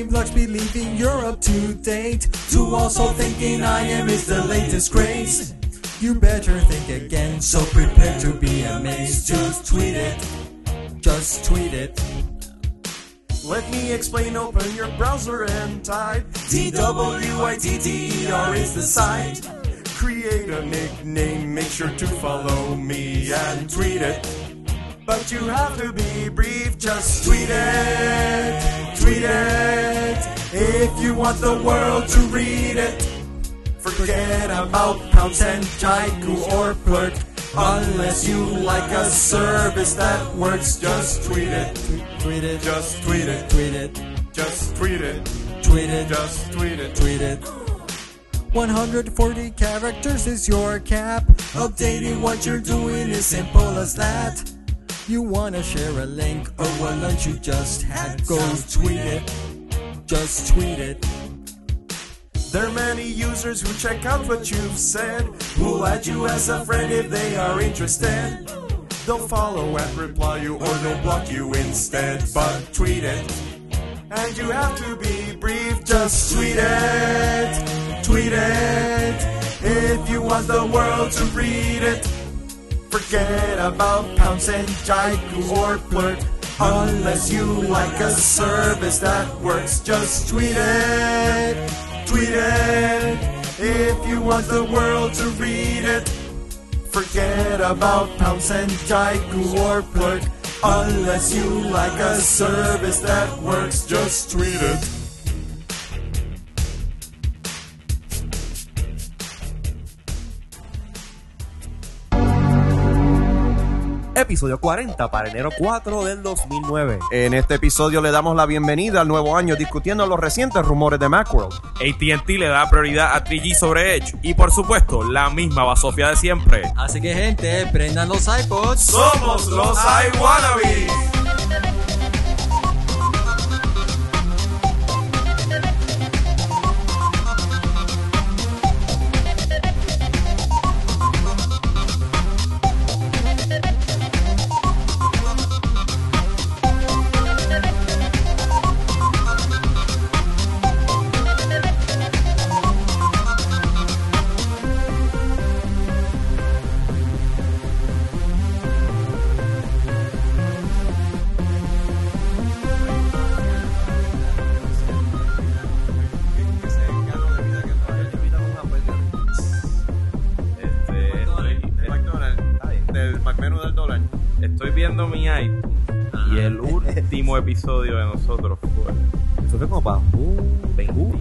brain blocks believing you're up to date. To also thinking I am is the latest craze. You better think again, so prepare to be amazed. Just tweet it. Just tweet it. Let me explain, open your browser and type T-W-I-T-T-E-R is the site. Create a nickname, make sure to follow me and tweet it. But you have to be brief, just tweet it, tweet it. If you want the world to read it, forget about pounds and jaiku or plurk. Unless you like a service that works, just tweet it. Tweet it. Just tweet it. Tweet it. Just tweet it. Tweet it. Just tweet it. Tweet it. 140 characters is your cap. Updating what you're doing is simple as that. You wanna share a link or what lunch you just had? Go tweet it. Just tweet it. There are many users who check out what you've said, who'll add you as a friend if they are interested. They'll follow and reply you or they'll block you instead, but tweet it. And you have to be brief, just tweet it, tweet it. If you want the world to read it, forget about pounds and jaiku or plurk. Unless you like a service that works, just tweet it, tweet it. If you want the world to read it, forget about pounds and jaiku or plurk. Unless you like a service that works, just tweet it. Episodio 40 para enero 4 del 2009. En este episodio le damos la bienvenida al nuevo año discutiendo los recientes rumores de Macworld. ATT le da prioridad a 3G sobre Edge y por supuesto la misma basofia de siempre. Así que gente, prendan los iPods. Somos los iWannabes.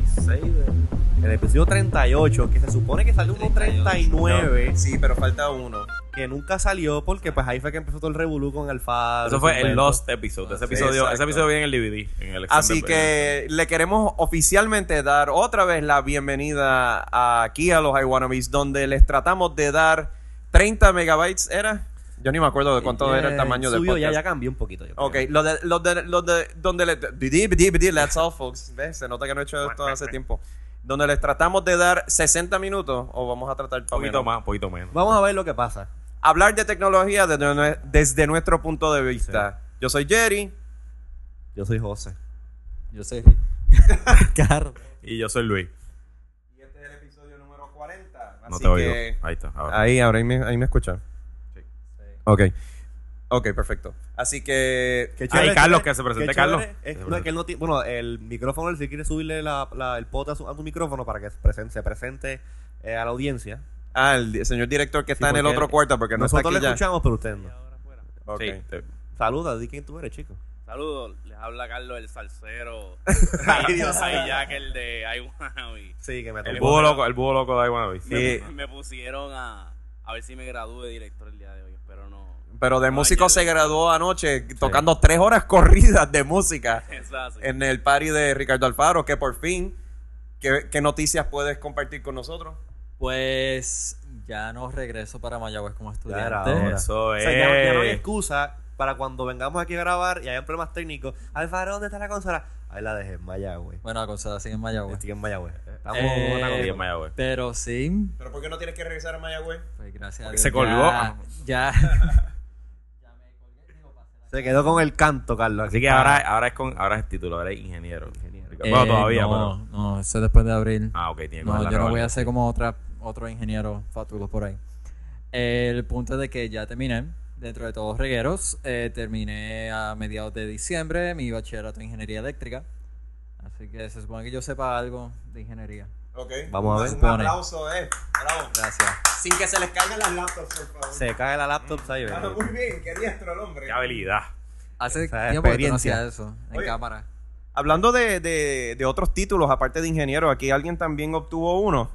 36. El episodio 38, que se supone que salió uno 39. No. Sí, pero falta uno. Que nunca salió porque pues ahí fue que empezó todo el revolú con el Alfaro. Eso fue el Lost episode. Ese, ah, episodio, exacto. ese episodio viene en el DVD. En el Así que le queremos oficialmente dar otra vez la bienvenida aquí a los I Wanna donde les tratamos de dar 30 megabytes, ¿era? Yo ni me acuerdo de cuánto era el tamaño del subió, ya, podcast. ya cambió un poquito. yo creo. Ok, lo de, lo de, lo de, donde le, that's all, folks. ¿Ves? Se nota que no he hecho esto hace tiempo. Donde les tratamos de dar 60 minutos, o vamos a tratar Un poquito más, un poquito menos. Vamos a ver lo que pasa. Hablar de tecnología desde, nue- desde nuestro punto de vista. Yo soy Jerry. Yo soy José. Yo sé. Carlos. Y yo soy Luis. Y este es el episodio número 40. No así oigo. que- Ahí está. ahora. Ahí, ahora ahí me, ahí me escuchan. Ok. Ok, perfecto. Así que. Qué Ahí, chévere, Carlos, chévere, que se presente, qué chévere. Carlos. Es- no, es que él no tiene- bueno, el micrófono, él si quiere subirle la, la- el pot a su, a su micrófono para que se presente, se presente eh, a la audiencia. Ah, el di- señor director que está Sí, en el porque otro cuarto porque no está Nosotros aquí le ya. escuchamos, pero usted no. Ok. Sí, te- Saluda, di quién tú eres, chico. Saludos, les habla Carlos el salsero. Ay, Dios Ay, Jack el de I Wanna Be. Sí, que me el tocó. búho loco, el búho loco de iWannabes. Sí. Me, me pusieron a, a ver si me gradúo de director el día de hoy, pero de músico se graduó anoche tocando tres horas corridas de música es en el party de Ricardo Alfaro, que por fin, ¿qué, qué noticias puedes compartir con nosotros? Pues ya no regreso para Mayagüez como estudiante. hora. Eso O sea, ya, ya no hay es. excusa para cuando vengamos aquí a grabar y hayan problemas técnicos. Alfaro, ¿dónde está la consola? Ahí la dejé en Mayagüey. Bueno, la cosa sigue en Mayagüez. Estoy en Mayagüey. Estamos Eh, en Mayagüez. Pero sí, ¿Pero por qué no tienes que regresar a Mayagüez? pues gracias a Dios. se colgó. Ya, ya. Se quedó con el canto, Carlos. Así que ahora, ahora es con, ahora es título, ahora es ingeniero. Ingeniero. Bueno, Eh, todavía, no, pero. no, eso es después de abril. Ah, ok, tiene que No, yo no voy a ser como otra, otro ingeniero fatulo por ahí. El punto es de que ya terminé, dentro de todos regueros, eh, terminé a mediados de diciembre mi bachillerato en ingeniería eléctrica. Así que se supone que yo sepa algo de ingeniería. Vamos a ver. Un Pone. aplauso, eh. Bravo. Gracias. Sin que se les caigan las laptops, por favor. Se cae la laptop, ¿sabes? Ah, muy bien, qué diestro el hombre. Qué habilidad. Hace sea, tiempo que tú no experiencia. hacías eso en Oye. cámara. Hablando de, de, de otros títulos, aparte de ingeniero, aquí alguien también obtuvo uno.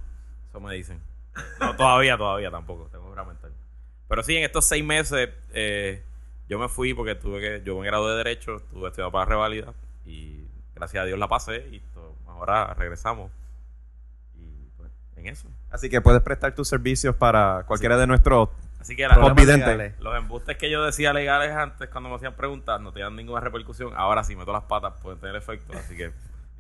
Eso me dicen. No, todavía, todavía tampoco. Tengo que mental. Pero sí, en estos seis meses eh, yo me fui porque tuve que. Yo me gradué de Derecho, estuve estudiando para revalida y gracias a Dios la pasé y ahora regresamos. En eso. Así que puedes prestar tus servicios para cualquiera de nuestros Así que legales. los embustes que yo decía legales antes cuando me hacían preguntas no tenían ninguna repercusión. Ahora sí meto las patas, pueden tener efecto. Así que.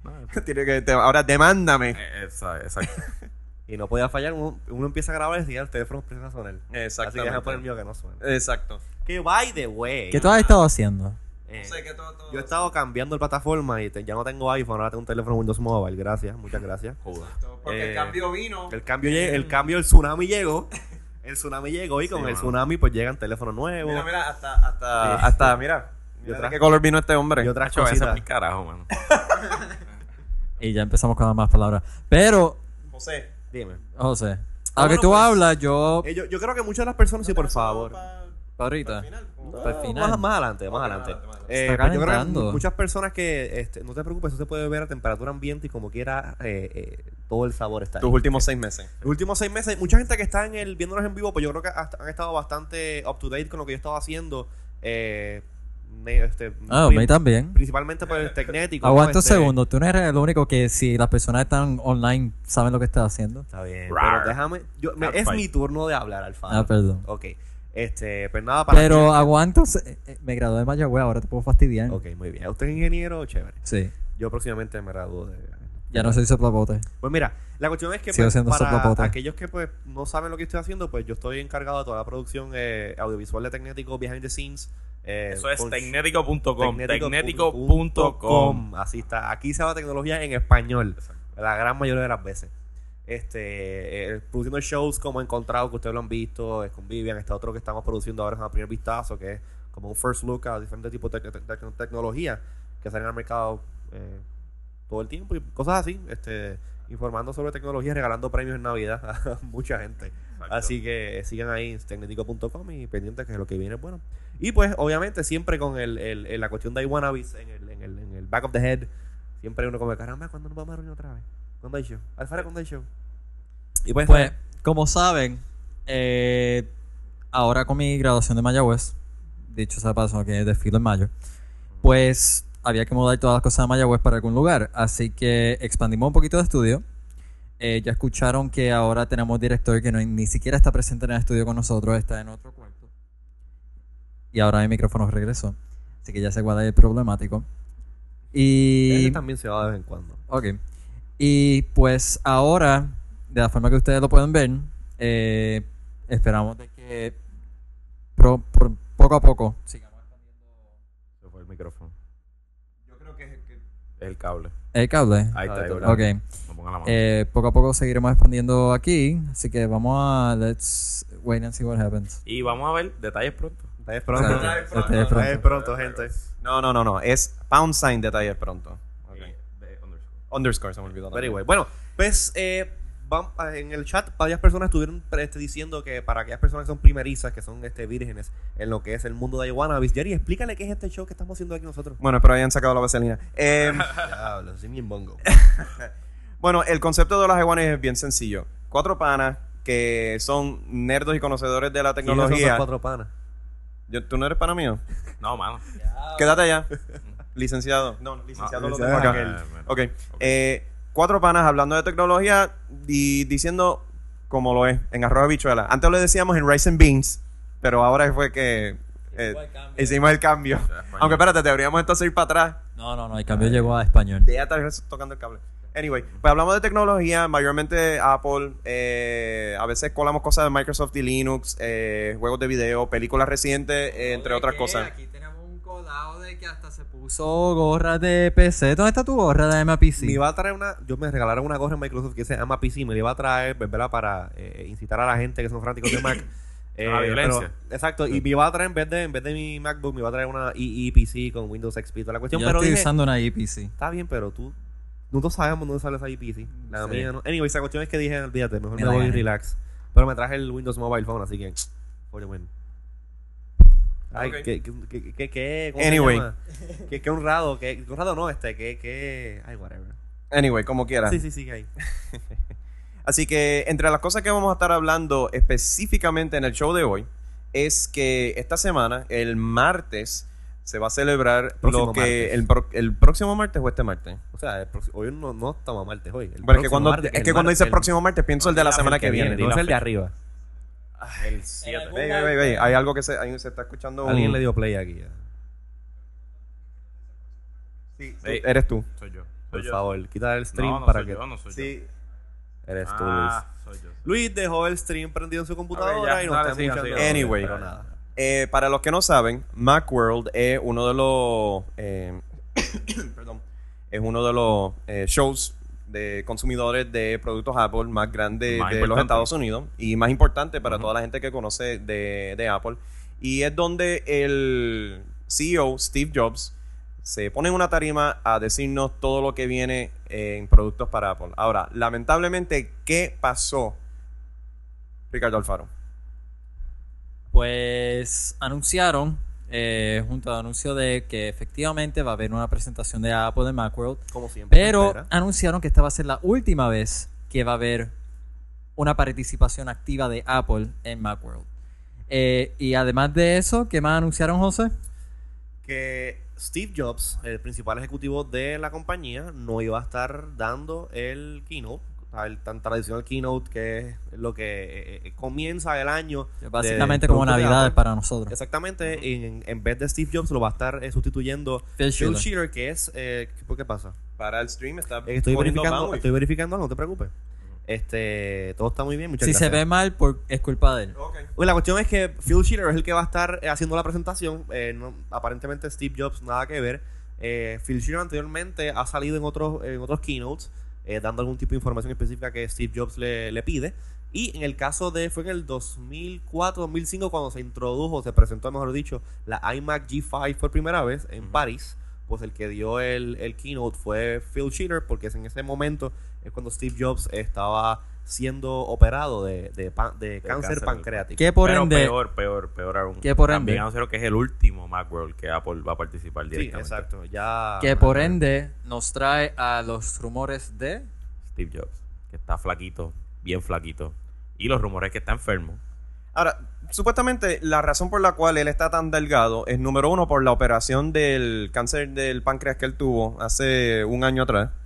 Tiene que, te- ahora demándame. eh, esa- exacto. Y no podía fallar. Uno, uno empieza a grabar y ya el teléfono empieza a sonar. Así que déjame poner el mío que no suene. Exacto. Que by the way. ¿Qué tú has estado haciendo? Eh, que todo, todo- yo he estado cambiando de plataforma y te- ya no tengo iPhone, ahora tengo un teléfono Windows Mobile. Gracias, muchas gracias. Joder. Porque eh, el cambio vino. El cambio, el cambio, el tsunami llegó. El tsunami llegó y con Sí, el mano. tsunami pues llegan teléfonos nuevos. Mira, mira, hasta, hasta, Sí. hasta, mira. Mira otra- de qué color vino este hombre. y otras es mi carajo, mano. Y ya empezamos con las más palabras. Pero, José. Dime. José, a lo que bueno, tú pues, hablas, yo... Eh, yo, yo creo que muchas de las personas, sí, por favor. Ahorita. Al final. Más, más adelante, más adelante. más adelante, más Eh, Está pues yo creo que muchas personas que, este, no te preocupes, eso se puede ver a temperatura ambiente y como quiera, eh, eh, todo el sabor está ahí. Tus últimos seis meses. Los últimos seis meses, mucha gente que está en el viéndonos en vivo, pues yo creo que hasta- han estado bastante up to date con lo que yo estaba haciendo. Eh, me- este, Ah, a pri- mí también. Principalmente por el tecnético. Aguanta ¿no? un Este, segundo. Tú no eres el único que si las personas están online saben lo que estás haciendo. Está bien, Rar. pero déjame. yo- me- es mi turno de hablar, Alfaro. Ah, perdón. Ok. Este, pues nada, para. Pero aguanta. un se- eh, Me gradué de Mayagüez, ahora te puedo fastidiar. Ok, muy bien. ¿Usted es ingeniero? Chévere. Sí. Yo próximamente me gradúo de. Ya no soy soplapote. Pues mira, la cuestión es que Sigo pues, siendo para soplapote. aquellos que pues no saben lo que estoy haciendo, pues yo estoy encargado de toda la producción eh, audiovisual de Tecnético Behind the Scenes. eh, Eso es con- tecnético.com. tecnético.com. Tecnético.com. Así está. Aquí se va tecnología en español. La gran mayoría de las veces. Este, eh, produciendo shows como Encontrado, que ustedes lo han visto, es con Vivian. Está otro que estamos produciendo ahora, es un primer vistazo, que es como un first look a diferentes tipos de tec- tec- tecnología que salen al mercado eh, todo el tiempo y cosas así. Este, informando sobre tecnología, regalando premios en Navidad a mucha gente. Exacto. Así que sigan ahí tecnético.com y pendientes que lo que viene es bueno. Y pues, obviamente, siempre con el, el- el- la cuestión de iWannabes en el, en, el, en el back of the head, siempre uno como, caramba, ¿cuándo nos vamos a reunir otra vez? ¿Cuándo hay show? Alfaro, ¿cuándo hay show? Y pues, Pues, como saben, eh, ahora con mi graduación de Mayagüez, dicho sea de paso que desfilo en mayo, pues había que mudar todas las cosas de Mayagüez para algún lugar. Así que expandimos un poquito de estudio. Eh, ya escucharon que ahora tenemos director que no, ni siquiera está presente en el estudio con nosotros, está en otro cuarto. Y ahora mi micrófono regresó. Así que ya se guarda el problemático. Y. Ese también se va de vez en cuando. Ok. Y pues ahora, de la forma que ustedes lo pueden ver, eh, esperamos de que pro- pro- poco a poco sigamos Se fue el micrófono. Yo creo que, Es el cable. el cable. Ahí está. Ah, ahí de está. Ok. No pongan la mano. Eh, poco a poco seguiremos expandiendo aquí. Así que vamos a. Let's wait and see what happens. Y vamos a ver detalles pronto. Detalles pronto. Exacto. Detalles pronto. Detalles pronto. Detalles pronto, gente. No, no, no, no. Es pound sign detalles pronto. De underscore. Underscore, se me olvidó. Very también. well. Bueno, pues eh, vam- en el chat varias personas estuvieron este, diciendo que para aquellas personas que son primerizas, que son este, vírgenes en lo que es el mundo de iWannabes, Jerry, explícale qué es este show que estamos haciendo aquí nosotros. Bueno, pero hayan sacado la vaselina. Eh, Diablo, soy bien bongo. bueno, el concepto de los iguanes es bien sencillo. Cuatro panas que son nerdos y conocedores de la ¿Quiénes son tecnología. esos cuatro panas? Yo- ¿Tú no eres pana mío? No, mano. Quédate allá. licenciado. No, no, licenciado Ah, lo licenciado tengo acá. aquel. Ok. Eh, cuatro panas hablando de tecnología y diciendo como lo es en arroz habichuela. Antes lo decíamos en rice and beans, pero ahora fue que eh, hicimos el cambio. Aunque espérate, deberíamos entonces ir para atrás. No, no, no. El cambio llegó a español. De estar tocando el cable. Anyway, pues hablamos de tecnología, mayormente Apple, eh, a veces colamos cosas de Microsoft y Linux, eh, juegos de video, películas recientes, eh, entre otras cosas. Aquí volado de que hasta se puso gorra de PC. ¿Dónde está tu gorra de MPC? Me iba a traer una, yo me regalaron una gorra en Microsoft que se llama PC, me la iba a traer, pues, ¿verdad? Para eh, incitar a la gente que son fanáticos de Mac. Eh, la violencia. pero- exacto, y me iba a traer en vez de en vez de mi MacBook, me iba a traer una EE PC con Windows XP, toda la cuestión. Yo pero estoy dije, usando una EPC. está bien, pero tú, nosotros sabemos dónde sale esa EPC. La Sí. mía no. Anyway, esa cuestión es que dije, olvídate, mejor Me me voy y relax. Pero me traje el Windows Mobile Phone, así que, oye, bueno. Ay, Ok. que, que, que, que, que- ¿cómo se Anyway. que, que honrado, que honrado no, este, que, que, ay, whatever. Anyway, como quiera. Sí, sí, sí, ahí. Así que entre las cosas que vamos a estar hablando específicamente en el show de hoy es que esta semana, el martes, se va a celebrar Próximo lo que el, el próximo martes o este martes. O sea, hoy no, no estamos a martes hoy. El Bueno, es que cuando, martes, es que cuando martes- dice el próximo martes pienso el de la semana que viene. no es el de arriba. El 7. Ve, ve, ve, Hay algo que se, se está escuchando. un- Alguien le dio play aquí. ya. Sí, eres tú. Soy yo. Por Soy yo. favor, quita el stream No, no para soy que. yo, no soy yo. Sí. Eres tú, Ah, soy yo. Luis. Luis dejó el stream prendido en su computadora ya, y no está escuchando. Anyway. Pero nada. Eh, para los que no saben, Macworld es uno de los eh, perdón, es uno de los eh, shows de consumidores de productos Apple más grande Más de los. Estados Unidos y más importante para toda la gente que conoce de, de Apple. Y es donde el CEO Steve Jobs se pone en una tarima a decirnos todo lo que viene en productos para Apple. Ahora, lamentablemente, ¿qué pasó? Ricardo Alfaro. Pues anunciaron, eh, junto al anuncio de que efectivamente va a haber una presentación de Apple en Macworld, Como siempre. pero anunciaron que esta va a ser la última vez que va a haber una participación activa de Apple en Macworld. Eh, y además de eso, ¿qué más anunciaron, José? que Steve Jobs, el principal ejecutivo de la compañía, no iba a estar dando el keynote, el tan tradicional keynote que es lo que eh, eh, comienza el año. Que de Básicamente como Navidad para nosotros. Exactamente, y en, en vez de Steve Jobs lo va a estar eh, sustituyendo Phil Phil Schiller. Schiller, que es... Eh, ¿Por qué pasa? Para el stream está Eh, Estoy verificando, estoy verificando, no te preocupes. Este, todo está muy bien, muchas Si gracias. se ve mal, por, es culpa de él. Ok. Bueno, la cuestión es que Phil Schiller es el que va a estar eh, haciendo la presentación. eh, no- aparentemente Steve Jobs nada que ver. Eh, Phil Schiller anteriormente ha salido en otros, en otros keynotes eh, dando algún tipo de información específica que Steve Jobs le, le pide. Y en el caso de, fue en el 2004, 2005 cuando se introdujo, se presentó, mejor dicho, la iMac G5 por primera vez en París. Pues el que dio el, el keynote fue Phil Schiller porque es en ese momento es cuando Steve Jobs estaba siendo operado de, de, pan- de cáncer, cáncer. pancreático. Que por Pero ende, peor, peor, peor aún. Que por También ende- que es el último Macworld que Apple va a participar Sí, directamente. exacto. Ya. que por ende nos trae a los rumores de Steve Jobs, que está flaquito, bien flaquito. Y los rumores que está enfermo. Ahora, supuestamente la razón por la cual él está tan delgado es número uno por la operación del cáncer del páncreas que él tuvo hace un año atrás, Exacto.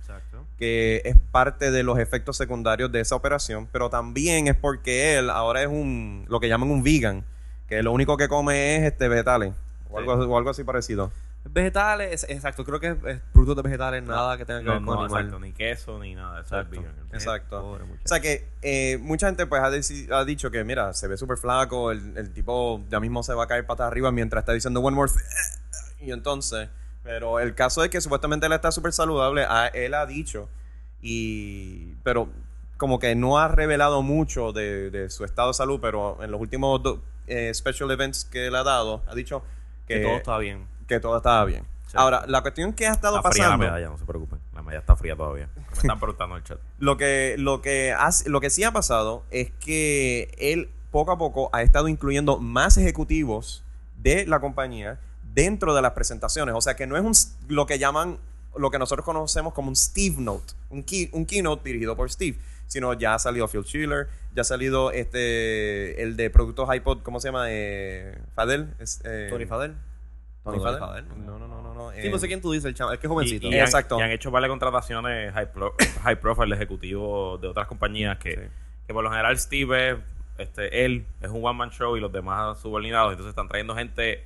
Que es parte de los efectos secundarios de esa operación, pero también es porque él ahora es un, lo que llaman un vegan, que lo único que come es este vegetales o, algo, o algo así parecido. Vegetales, es- exacto. Creo que es, es productos de vegetales, nada que tenga que No, ver con no, animal. exacto, ni queso, ni nada. Eso es Exacto. vegan. Exacto. Pobre. O sea que eh, mucha gente pues ha, ha dicho que mira, se ve súper flaco, el, el tipo ya mismo se va a caer patas arriba mientras está diciendo one more thing". Y entonces, pero el caso es que supuestamente él está súper saludable, a- él ha dicho, y pero como que no ha revelado mucho de, de su estado de salud, pero en los últimos do- eh, special events que él ha dado, ha dicho que, que todo está bien. que todo estaba bien. Sí. Ahora, la cuestión que ha estado Está fría la pasando... medalla, no se preocupen. La medalla está fría todavía. Me están preguntando en el chat. Lo que, lo que hace- lo que sí ha pasado es que él poco a poco ha estado incluyendo más ejecutivos de la compañía dentro de las presentaciones. O sea que no es un, lo que llaman, lo que nosotros conocemos como un Steve Note, un, key- un keynote dirigido por Steve, sino ya ha salido Phil Schiller, ya ha salido este el de productos iPod, ¿cómo se llama? Eh, Fadel. Es, eh, Tony Fadel. Tony Fadel. Fadel. No, no, no, no. no, Sí, eh, no sé quién tú dices, el chaval. Es que es jovencito. Y, y ¿no? han- Exacto. y han hecho varias contrataciones high, pro- high profile de ejecutivos de otras compañías que, Sí. que por lo general Steve es, este, él es un one man show y los demás subordinados. Entonces están trayendo gente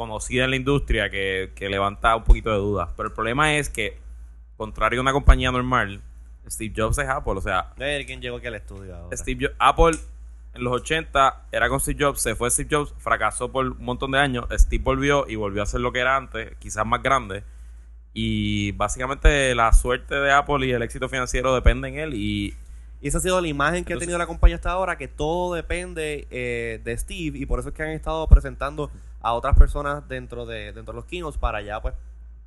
conocida en la industria que, que levanta un poquito de dudas. Pero el problema es que, contrario a una compañía normal, Steve Jobs es Apple. O sea, quién llegó aquí al estudio ahora. Steve Jobs, Apple en los 80 era con Steve Jobs, se fue Steve Jobs, fracasó por un montón de años, Steve volvió y volvió a ser lo que era antes, quizás más grande. Y básicamente la suerte de Apple y el éxito financiero depende en él y Y esa ha sido la imagen que ha Entonces- tenido la compañía hasta ahora, que todo depende eh, de Steve y por eso es que han estado presentando a otras personas dentro de, dentro de los keynotes para ya pues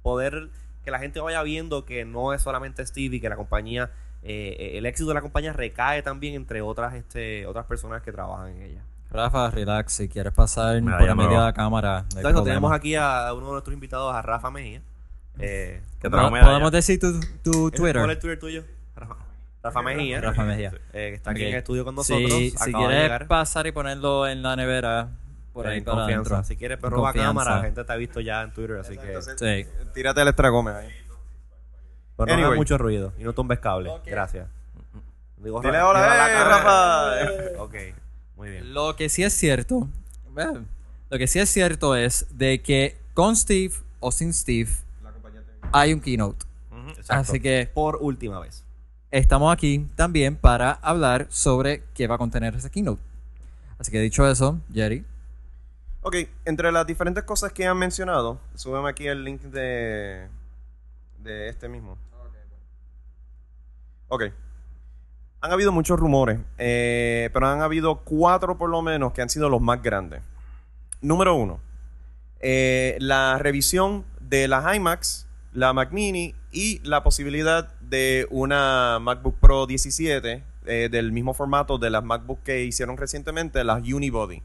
poder que la gente vaya viendo que no es solamente Steve y que la compañía, eh, el éxito de la compañía recae también entre otras este otras personas que trabajan en ella. Rafa, relax. Si quieres pasar por ya el me medio va. de la cámara. no Entonces tenemos aquí a uno de nuestros invitados, a Rafa Mejía. Eh, que ¿Po- trajo medalla. ¿Podemos decir tu, tu ¿Cuál es Twitter? el Twitter tuyo? Rafa, Mejía. Rafa Mejía. eh, que está aquí Ok. en el estudio con nosotros. Si, si quieres pasar y ponerlo en la nevera, por ahí para confianza. adentro. Si quieres, pero roba cámara. La gente te ha visto ya en Twitter, así que. Sí. Tírate el extra Gómez ahí. Pero no Anyway. hagas mucho ruido y no tumbes cable. Gracias. Digo, Dile hola, digo a la eh. Rafa. Ok, muy bien. Lo que sí es cierto, lo que sí es cierto es de que con Steve o sin Steve hay un keynote. Exacto. Así que Por última vez. Estamos aquí también para hablar sobre qué va a contener ese keynote. Así que dicho eso, Jerry, Ok, entre las diferentes cosas que han mencionado, súbeme aquí el link de, de este mismo. Ok. Han habido muchos rumores, eh, pero han habido cuatro por lo menos que han sido los más grandes. Número uno, eh, la revisión de las iMacs, la Mac Mini y la posibilidad de una MacBook Pro 17 eh, del mismo formato de las MacBook que hicieron recientemente, las Unibody.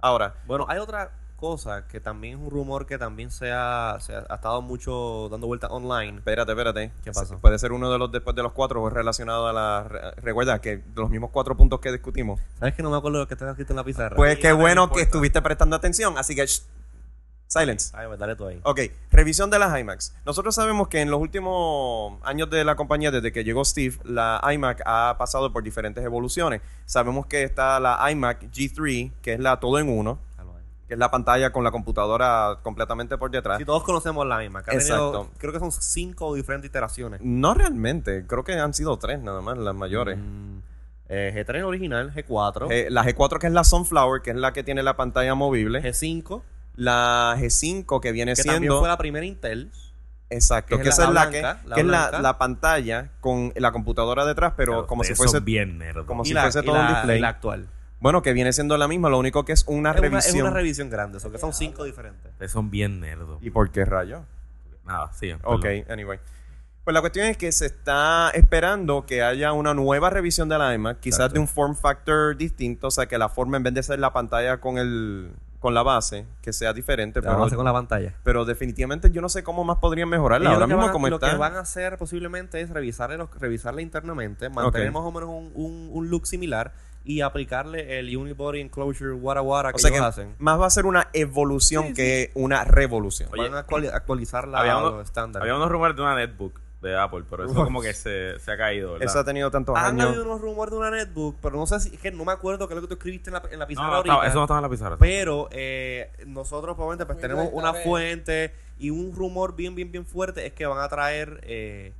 Ahora, Bueno, hay otra cosa que también es un rumor que también se ha, se ha, ha estado mucho dando vueltas online. Espérate, espérate. ¿Qué pasó? Puede ser uno de los después de los cuatro relacionado a la. re- Recuerda que los mismos cuatro puntos que discutimos. ¿Sabes que no me acuerdo lo que está escrito en la pizarra? Pues qué no bueno que estuviste prestando atención, así que. shh, silence. Ay, dale tú ahí. Ok, revisión de las iMacs. Nosotros sabemos que en los últimos años de la compañía, desde que llegó Steve, la iMac ha pasado por diferentes evoluciones. Sabemos que está la iMac G3, que es la todo en uno, que es la pantalla con la computadora completamente por detrás. Si todos conocemos la tenido- Exacto. creo que son cinco diferentes iteraciones. No realmente, creo que han sido tres nada más, las mayores. Mm, eh, G3 original, G4, Eh, la G4 que es la Sunflower, que es la que tiene la pantalla movible. G5, La G5 que viene que también siendo... fue la primera Intel. Exacto, que que, es esa la- es la blanca, que, la que es la, pantalla con la computadora detrás, pero Claro, como si fuese... son bien nerdos. como y si la, fuese todo un la- display. la actual. Bueno, que viene siendo la misma, lo único que es una Es una, es revisión. una revisión grande, eso que son cinco diferentes. Ustedes son bien nerdos. ¿Y por qué rayo? Nada, sí. Ok, anyway. Pues la cuestión es que se está esperando que haya una nueva revisión de la iMac, quizás Exacto. de un form factor distinto, o sea, que la forma en vez de ser la pantalla con el con la base, que sea diferente, La pero, base con la pantalla. pero definitivamente yo no sé cómo más podrían mejorarla. Ahora que mismo van como lo está. que van a hacer posiblemente es revisarle los- revisarla internamente, mantener Ok. más o menos un, un- un look similar y aplicarle el unibody enclosure wara wara que o sea que ellos hacen. más va a ser una evolución que una revolución. Oye, van a actuali- actualizar la, estándares. había unos rumores de una netbook de Apple, pero eso como que se, se ha caído, ¿verdad? Eso ha tenido tantos Han años. habido unos rumores de una netbook, pero no sé si, es que no me acuerdo qué es lo que tú escribiste en la, en la no, pizarra no, ahorita. estaba- eso no estaba en la pizarra. Pero eh, nosotros probablemente pues, tenemos una fuente y un rumor bien, bien, bien fuerte es que van a traer, eh,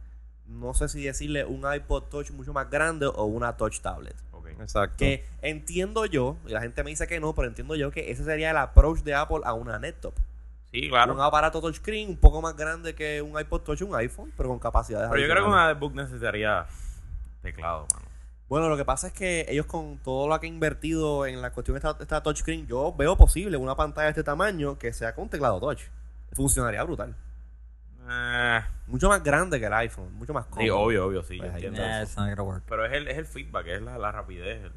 no sé si decirle un iPod Touch mucho más grande o una Touch Tablet. Exacto. Que entiendo yo, y la gente me dice que no, pero entiendo yo que ese sería el approach de Apple a una laptop. Sí, claro. Un aparato touchscreen un poco más grande que un iPod Touch, un iPhone, pero con capacidades Pero yo creo que una netbook necesitaría teclado, mano. Bueno, lo que pasa es que ellos con todo lo que han invertido en la cuestión de esta, esta touchscreen, yo veo posible una pantalla de este tamaño que sea con teclado touch. Funcionaría brutal. Eh, Mucho más grande que el iPhone, mucho más cómodo. sí, obvio, obvio, sí. Pues entiendo Nah, eso. work. Pero es el, es el feedback, es la, la rapidez. el-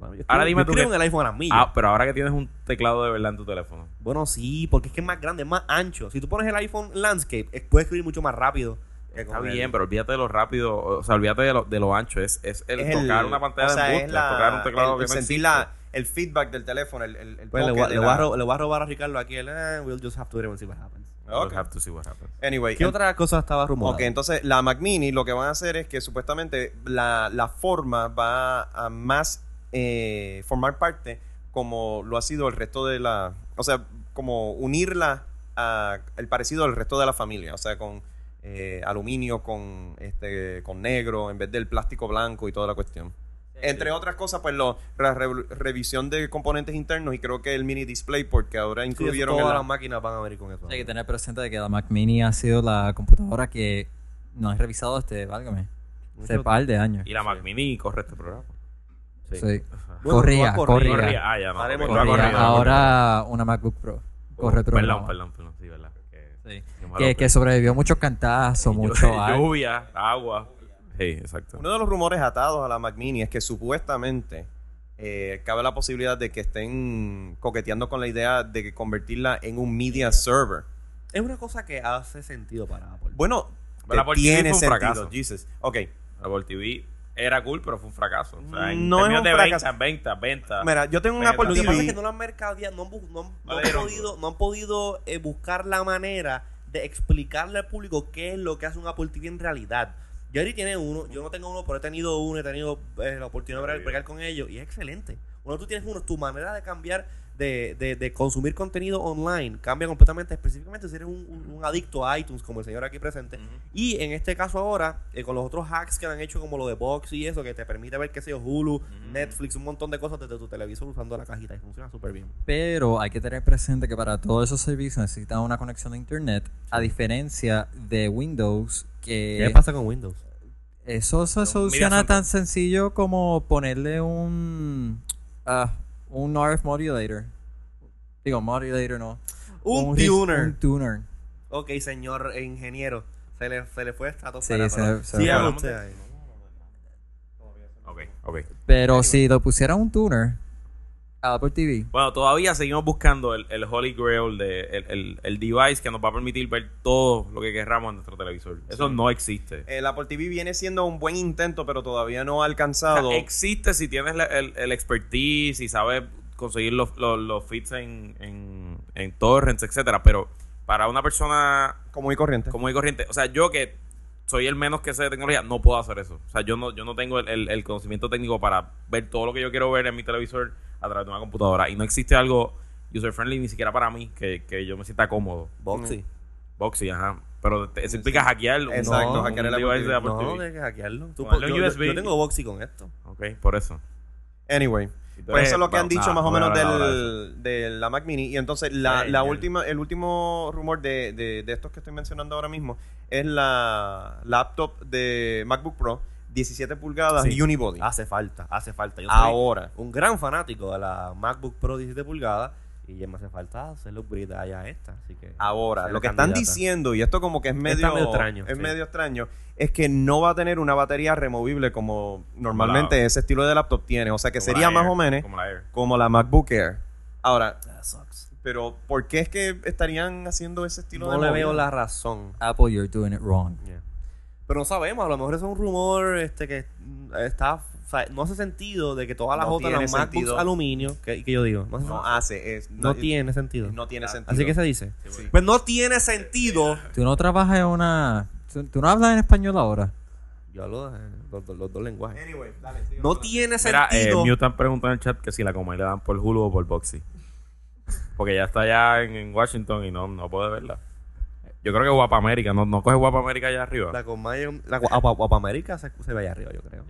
Bueno, yo Ahora dime yo tú que- el iPhone a las millas. Ah, pero ahora que tienes un teclado de verdad en tu teléfono. Bueno, sí, porque es que es más grande, es más ancho. Si tú pones el iPhone Landscape, eh, puedes escribir mucho más rápido. Está el- bien, pero olvídate de lo rápido, o sea, olvídate de lo, de lo ancho. Es, es el Es tocar el- una pantalla o sea, de embuste, la- tocar un teclado el, que no sentir la- el feedback del teléfono, el, el, el Pues le, voy, le la- voy a ro- le voy a robar a Ricardo aquí el, eh, we'll just have to wait and see what happens. We'll Ok. have to see what happens. Anyway, ¿Qué en- otra cosa estaba rumorada? Ok, entonces la Mac Mini lo que van a hacer es que supuestamente la, la forma va a más eh, formar parte como lo ha sido el resto de la... O sea, como unirla a el parecido del resto de la familia. O sea, con eh, aluminio, con este con negro, en vez del plástico blanco y toda la cuestión. Entre otras cosas, pues lo- la re- revisión de componentes internos y creo que el mini DisplayPort que ahora Sí, incluyeron en todas la- las máquinas van a venir con eso. Hay que tener presente de que la Mac Mini ha sido la computadora que no han revisado este, válgame, hace par de años. Y la Mac Mini corre este programa. Sí. Bueno, corría. Ah, ya Corría. Ahora una MacBook Pro. Corre corrido. programa. Perdón, perdón, perdón. Sí, ¿verdad? Que, Sí. que Que, sobrevivió muchos cantazos, mucho Llu- Lluvia, agua. Sí, exacto. Uno de los rumores atados a la Mac Mini es que supuestamente eh, cabe la posibilidad de que estén coqueteando con la idea de que convertirla en un media server. Es una cosa que hace sentido para Apple. Bueno, Apple TV tiene fue un sentido, fracaso. Jesus. Ok, Apple TV era cool, pero fue un fracaso. O sea, en No es un de fracaso. ventas, ventas, ventas. mira, yo tengo un Venga, Apple Lo que pasa es que no lo han mercadeado, no no han- no han podido, no han podido eh, buscar la manera de explicarle al público qué es lo que hace un Apple TV en realidad. Jerry tiene uno, yo no tengo uno, pero he tenido uno, he tenido eh, la oportunidad de bregar con ellos y es excelente. Cuando tú tienes uno, tu manera de cambiar, de, de, de consumir contenido online cambia completamente, específicamente si eres un, un- un adicto a iTunes, como el señor aquí presente. Y en este caso ahora, eh, con los otros hacks que han hecho, como lo de Box y eso, que te permite ver, qué sé yo, Hulu, Netflix, un montón de cosas desde tu televisor usando la cajita y funciona súper bien. Pero hay que tener presente que para todos esos servicios necesitan una conexión de internet, a diferencia de Windows, que ¿Qué pasa con Windows? eso se soluciona tan sencillo como ponerle un ah, un RF modulator. Digo, modulator no. Un tuner. Un tuner. Ok, señor ingeniero. Se le, se le fue estrato Sí, se- pero- se- Siga Hablamos usted de- ahí. Ok, ok. Pero si lo pusiera un tuner a Apple TV, Bueno, todavía seguimos buscando el, el Holy Grail, de, el, el- el device que nos va a permitir ver todo lo que querramos en nuestro televisor. Eso no existe. El Apple TV viene siendo un buen intento, pero todavía no ha O alcanzado. sea, existe si tienes el, el expertise y sabes conseguir los, los, los feeds en, en, en torrents, etcétera, pero para una persona como y corriente. común y corriente, o sea, yo que soy el menos que sé de tecnología, no puedo hacer eso. O sea, yo no, yo no tengo el, el- el conocimiento técnico para ver todo lo que yo quiero ver en mi televisor a través de una computadora. Y no existe algo user friendly ni siquiera para mí que, que yo me sienta cómodo. Boxy. Boxy, ajá. Pero te- eso implica hackear un, Exacto, hackear el Apple device de TV. Apple No, TV. tienes que hackearlo. Tú yo, USB. yo tengo Boxy con esto. Ok, por eso. Anyway. Pues eso es lo que bueno, han dicho nada, más o menos del, de la Mac Mini. Y entonces la, la última, el último rumor de, de, de estos que estoy mencionando ahora mismo es la laptop de MacBook Pro 17 pulgadas Sí. Unibody. Hace falta, hace falta. Yo soy Ahora. un gran fanático de la MacBook Pro 17 pulgadas y ya me hace falta hacer upgrade allá esta. Así que Ahora, lo que están diciendo, y esto como que es medio, medio extraño, es sí. medio extraño, es que no va a tener una batería removible como normalmente la- ese estilo de laptop tiene. O sea que sería más o menos Como la Air. como la MacBook Air. Ahora, That sucks. pero ¿por qué es que estarían haciendo ese estilo No de le movida? veo la razón. Apple, you're doing it wrong. Yeah. Pero no sabemos, a lo mejor es un rumor este que está o sea, no hace sentido de que todas las No otras las MacBooks sentido. aluminio que, que yo digo, no, hace No sentido. hace, es, no tiene sentido. no tiene sentido. Así que se dice. Sí. Pues no tiene sentido. Tú no trabajas en una... Tú, no hablas en español ahora. Yo hablo los, dos- los dos lenguajes. Anyway, dale, sigue No tiene Mira, eh, sentido. Mutant preguntó en el chat que si la Comay le dan por Hulu o por Boxy. Porque ya está allá en, en Washington y no, no puede verla. Yo creo que Guapa América, ¿no, no coge Guapa América allá arriba? La Comay- la Guapa, Guapa América se, se ve allá arriba, yo creo.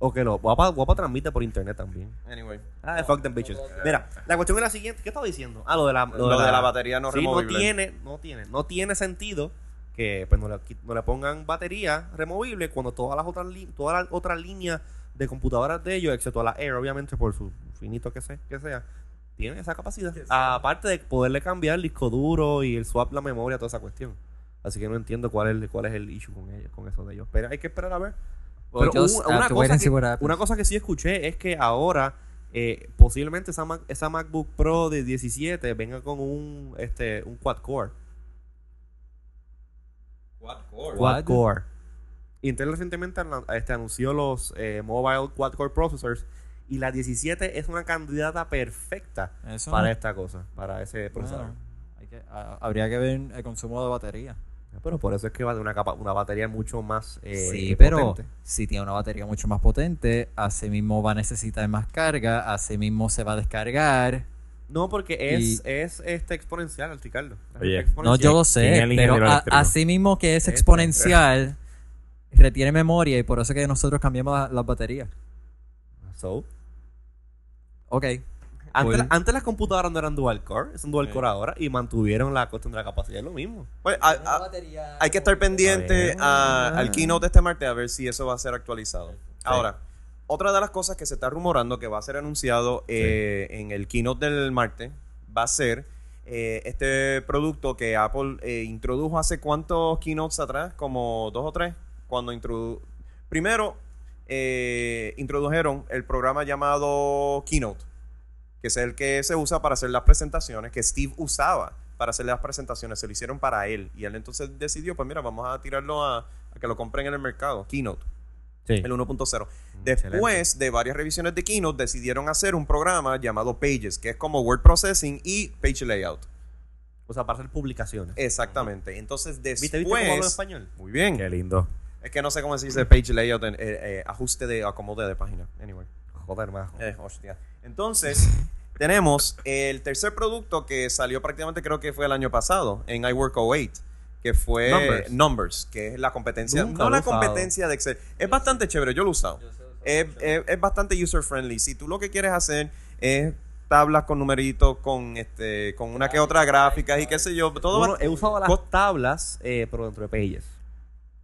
No. O que lo Guapa, Guapa transmite por internet también. Anyway. Ah, fuck them bitches. Mira, la cuestión es la siguiente. ¿Qué estaba diciendo? Ah, lo de la, Lo de la batería no sí, removible. no tiene, no tiene, no tiene sentido que pues no le, no le pongan batería removible cuando todas las otras li- todas las otras líneas de computadoras de ellos, excepto la Air, obviamente por su finito que sea, que sea, tienen esa capacidad. Aparte de poderle cambiar el disco duro y el swap la memoria, toda esa cuestión. Así que no entiendo cuál es, cuál es el issue con ellos, con eso de ellos. Pero hay que esperar a ver. Well, Pero just un- una, cosa que, what happens. una cosa que sí escuché es que ahora eh, posiblemente esa, Mac- esa MacBook Pro de 17 venga con un este un quad core. Quad core. Intel recientemente este, anunció los eh, mobile quad core processors y la 17 es una candidata perfecta Eso para no- esta cosa, para ese procesador. Bueno, hay que- a- habría que ver el consumo de batería. Pero por eso es que va de una capa, una batería mucho más eh, sí, pero potente. si tiene una batería mucho más potente, así mismo va a necesitar más carga, así mismo se va a descargar. No, porque es, Y- es este exponencial, Ricardo. Es Oye. exponencial. No, yo lo ¿Quién sé, es pero a- así mismo que es Este, exponencial, retiene memoria y por eso que nosotros cambiamos la- las baterías. So, Ok. Antes, Cool. antes las computadoras no eran dual core, es un dual core ahora y mantuvieron la cuestión de la capacidad, es lo mismo. Pues, a- a- hay que estar pendiente a- al keynote de este martes a ver si eso va a ser actualizado. Ahora, otra de las cosas que se está rumorando que va a ser anunciado eh, en el keynote del martes va a ser eh, este producto que Apple eh, introdujo hace cuántos keynotes atrás, como dos o tres, cuando introdu primero eh, introdujeron el programa llamado Keynote, que es el que se usa para hacer las presentaciones, que Steve usaba para hacer las presentaciones, se lo hicieron para él. Y él entonces decidió, pues mira, vamos a tirarlo a, a que lo compren en el mercado, Keynote, Sí. el 1.0. Después de varias revisiones de Keynote, decidieron hacer un programa llamado Pages, que es como Word Processing y Page Layout. O sea, para hacer publicaciones. Exactamente. Entonces, ¿Viste, después... viste cómo hablo en español? Muy bien. Qué lindo. Es que no sé cómo se dice Page Layout, en, eh, eh, ajuste de acomode de página. Anyway. Joder, majo. Eh, hostia. Entonces, tenemos el tercer producto que salió prácticamente creo que fue el año pasado en iWork 08, que fue Numbers. Numbers, que es la competencia, Nunca no la usado. competencia de Excel. Es bastante chévere, yo lo he usado. Es, es- es bastante user friendly. Si tú lo que quieres hacer es tablas con numeritos, con este, con una que otra gráfica y qué sé yo, todo Bueno, va- he usado las tablas, eh, pero dentro de Pages.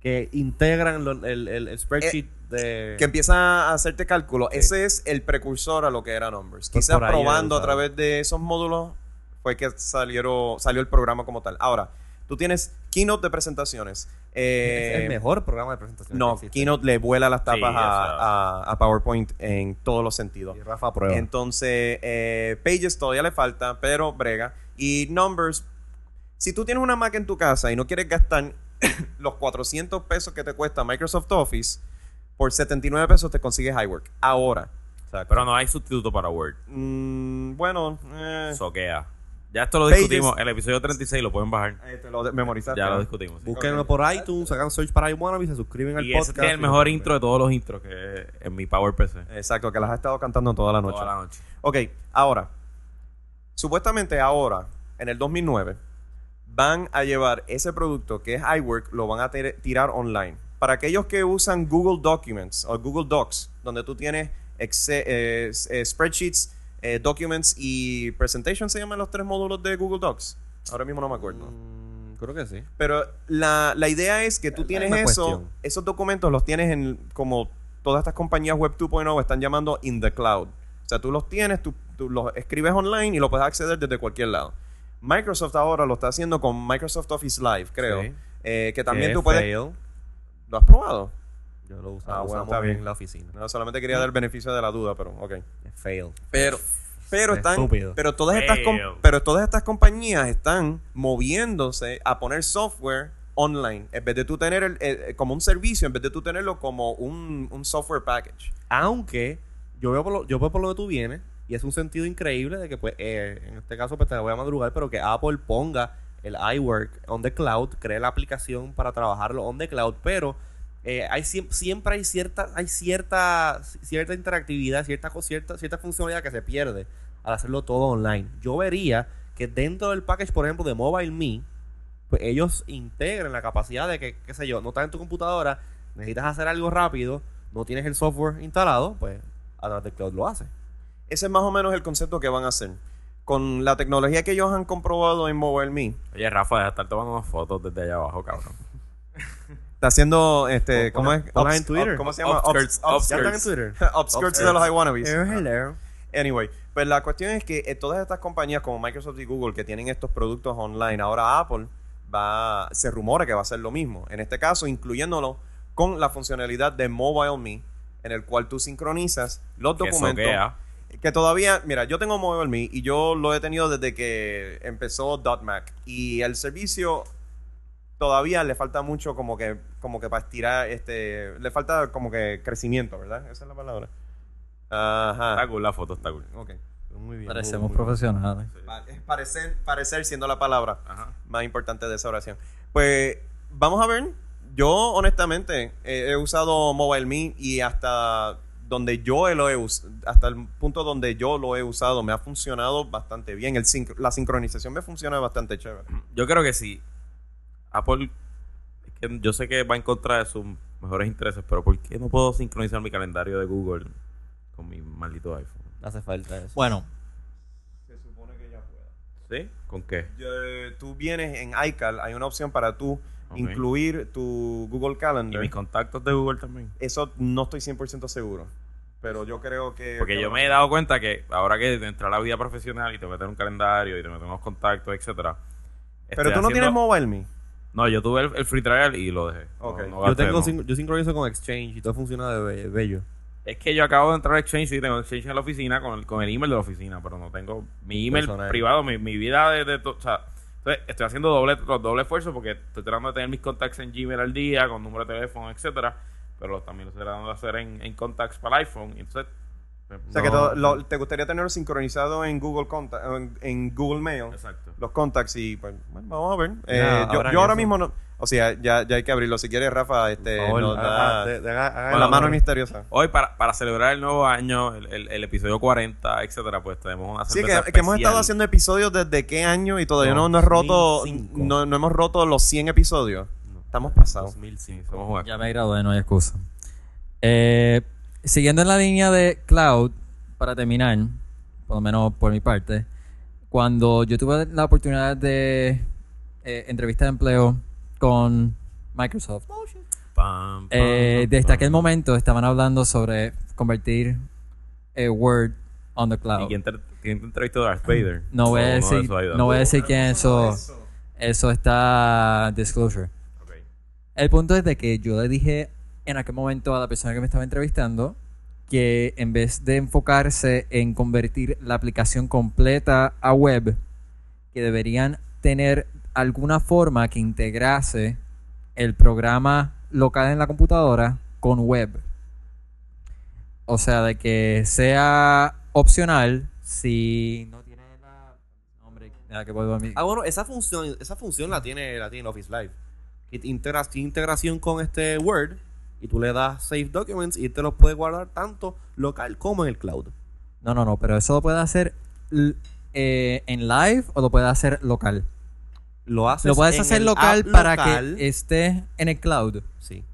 Que integran lo- el, el- el spreadsheet de... que empieza a hacerte cálculo. Ese es el precursor a lo que era Numbers. Pues Quizás probando a través de esos módulos fue que salieron, salió el programa como tal. Ahora, tú tienes Keynote de presentaciones. Eh, es el mejor programa de presentación. No, que. Keynote le vuela las tapas Sí, a- a PowerPoint en todos los sentidos. Y Rafa prueba. Entonces, eh, Pages todavía le falta, pero brega. Y Numbers, si tú tienes una Mac en tu casa y no quieres gastar los 400 pesos que te cuesta Microsoft Office, por 79 pesos te consigues iWork. Ahora. Pero no hay sustituto para Word. Mm, bueno, eh, Soquea. Ya esto lo Pages. discutimos. El episodio 36 lo pueden bajar. eh, te lo memorizaste. Ya lo discutimos. sí. Búsquenlo por iTunes, hagan search para iWannabe y se suscriben al Y podcast. es el mejor intro de todos los intros que es en mi Power PC. Exacto, que las has estado cantando toda la noche. Toda la noche. Ok, ahora, supuestamente ahora, en el 2009, van a llevar ese producto que es iWork, lo van a tir- tirar online. Para aquellos que usan Google Documents o Google Docs, donde tú tienes Excel- eh, eh, spreadsheets, eh, documents y presentation, se llaman los tres módulos de Google Docs. Ahora mismo no me acuerdo. Mm, creo que sí. Pero la, la idea es que tú Es tienes eso, cuestión. esos documentos los tienes en como todas estas compañías web 2.0 están llamando in the cloud. O sea, tú los tienes, tú, tú los escribes online y lo puedes acceder desde cualquier lado. Microsoft ahora lo está haciendo con Microsoft Office Live, creo. Sí. Eh, que también tú es puedes... fail. ¿Lo has probado? Yo lo usaba, Ah, bueno, usamos está bien. en la oficina. No, solamente quería dar el beneficio de la duda, pero ok. Fail. Pero, pero están, Estúpido. pero todas estas, com- pero todas estas compañías están moviéndose a poner software online en vez de tú tener el- el- como un servicio, en vez de tú tenerlo como un, un software package. Aunque yo veo por lo, yo veo por lo que tú vienes y es un sentido increíble de que pues eh, en este caso pues te la voy a madrugar, pero que Apple ponga el iWork on the cloud, cree la aplicación para trabajarlo on the cloud, pero eh, hay siem- siempre hay cierta hay cierta cierta interactividad, cierta cierta cierta funcionalidad que se pierde al hacerlo todo online. Yo vería que dentro del package, por ejemplo, de MobileMe, pues ellos integren la capacidad de que, qué sé yo, no estás en tu computadora, necesitas hacer algo rápido, no tienes el software instalado, pues a través del cloud lo hace. Ese es más o menos el concepto que van a hacer. Con la tecnología que ellos han comprobado en MobileMe, Oye, Rafa, deja de estar tomando unas fotos desde allá abajo, cabrón. está haciendo, este, Pon- ¿cómo es? ponlas en Ups- Twitter. up- ¿Cómo se llama? Upskirts, Ups- ¿Ya están en upskirts. Twitter? Upskirts de los iWannabes. Eh, hello. Anyway, pues la cuestión es que eh, todas estas compañías como Microsoft y Google que tienen estos productos online, ahora Apple va, se rumora que va a hacer lo mismo. En este caso, incluyéndolo con la funcionalidad de Mobile Me, en el cual tú sincronizas los Que documentos. soquea. Que todavía, mira, yo tengo Mobile Me y yo lo he tenido desde que empezó .Mac. Y el servicio todavía le falta mucho como que, como que para estirar, este, le falta como que crecimiento, ¿verdad? Esa es la palabra. Ajá. Está cool la foto, está cool. Ok. Muy bien. Parecemos muy- muy- profesionales. Pa- es parecer, parecer siendo la palabra Ajá. más importante de esa oración. Pues vamos a ver. Yo, honestamente, eh, he usado Mobile Me y hasta donde yo lo he hasta el punto donde yo lo he usado, me ha funcionado bastante bien. El la sincronización me funciona bastante chévere. Yo creo que sí. Apple, es que yo sé que va en contra de sus mejores intereses, pero ¿por qué no puedo sincronizar mi calendario de Google con mi maldito iPhone. Hace falta eso. Bueno, Se supone que ya pueda. ¿Sí? ¿Con qué? Yo- tú vienes en iCal, hay una opción para tú incluir tu Google Y Calendar. mis contactos de Google también. Eso no estoy 100% seguro. Pero yo creo que. Porque yo me he dado cuenta que ahora que entrar a la vida profesional y te meter un calendario y te meter unos contactos, etcétera. Pero tú no tienes Mobile Me. No, yo tuve el, el free trial y lo dejé. No- Ok. no yo tengo no. sin- yo sincronizo con Exchange y todo funciona de be- bello. Es que yo acabo de entrar a Exchange y tengo Exchange en la oficina con el, con el email de la oficina, pero no tengo mi email Personal. privado, mi, mi vida de, de to- o sea, entonces, estoy haciendo doble, los doble esfuerzos porque estoy tratando de tener mis contactos en Gmail al día, con número de teléfono, etcétera, pero también lo de hacer en, en contacts para el iPhone. y Entonces, pues, O sea, que todo- lo- te gustaría tenerlo sincronizado en Google Contact, en, en Google Mail. Exacto. Los contacts y pues, bueno, vamos a ver. Eh, yo ahora yo ahora mismo no. O sea, ya, ya hay que abrirlo. Si quieres, Rafa, este, favor, da de- de- con la mano misteriosa. Hoy, para, para celebrar el nuevo año, el, el- el episodio 40, etcétera, pues tenemos una Sí, que, que hemos estado haciendo episodios desde qué año y todavía no, no, hemos roto 2005. no, no hemos roto los 100 episodios. Estamos pasados. 2005. Somos jugar. ya me gradué, no hay excusa. Eh, siguiendo en la línea de cloud, para terminar, por lo menos por mi parte, cuando yo tuve la oportunidad de eh, entrevista de empleo con Microsoft, Pam, pam, eh, desde pam. aquel momento estaban hablando sobre convertir eh, Word on the ¿Y cloud. quién te, quién te entrevistó Darth Vader? No voy a decir, no voy a decir quién eso, eso está disclosure. El punto es de que yo le dije en aquel momento a la persona que me estaba entrevistando que en vez de enfocarse en convertir la aplicación completa a web, que deberían tener alguna forma que integrase el programa local en la computadora con web. O sea, de que sea opcional si no tiene la... Hombre, nada que mí. Ah, bueno, esa función, esa función la tiene, la tiene Office Live. Te integración con este Word y tú le das Save Documents y te los puedes guardar tanto local como en el cloud. No, no, no, pero eso lo puede hacer eh, en live o lo puede hacer local. Lo haces Lo puedes en hacer el local app para local. que esté en el cloud. Sí,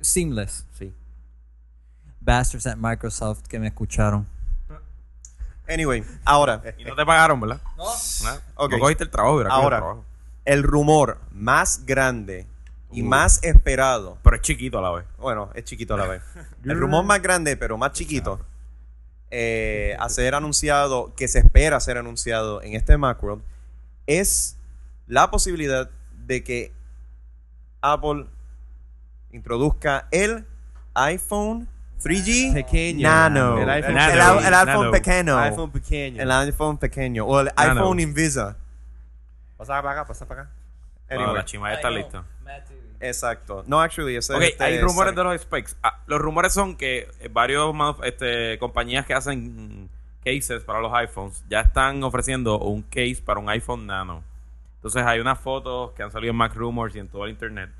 Seamless. sí. Bastards at Microsoft que me escucharon. Anyway, ahora, Y no te pagaron, ¿verdad? No. Ok. No cogiste el trabajo, ¿verdad? Ahora. El trabajo. El rumor más grande y Uh. más esperado. Pero es chiquito a la vez. Bueno, es chiquito a la vez. El rumor más grande, pero más chiquito, eh, a ser anunciado, que se espera ser anunciado en este Macworld, es la posibilidad de que Apple introduzca el iPhone 3G Pequeño. Nano. El iPhone, El, el iPhone pequeño. iPhone pequeño. El iPhone pequeño. O el Nano. iPhone Invisa. Pasa para acá, pasa para acá. Bueno, Anyway, la chima ya está lista. exacto. No, actually, ese Ok, es este, hay rumores de los specs. Ah, los rumores son que eh, varios este, compañías que hacen cases para los iPhones ya están ofreciendo un case para un iPhone Nano. Entonces hay unas fotos que han salido en Mac Rumors y en todo el internet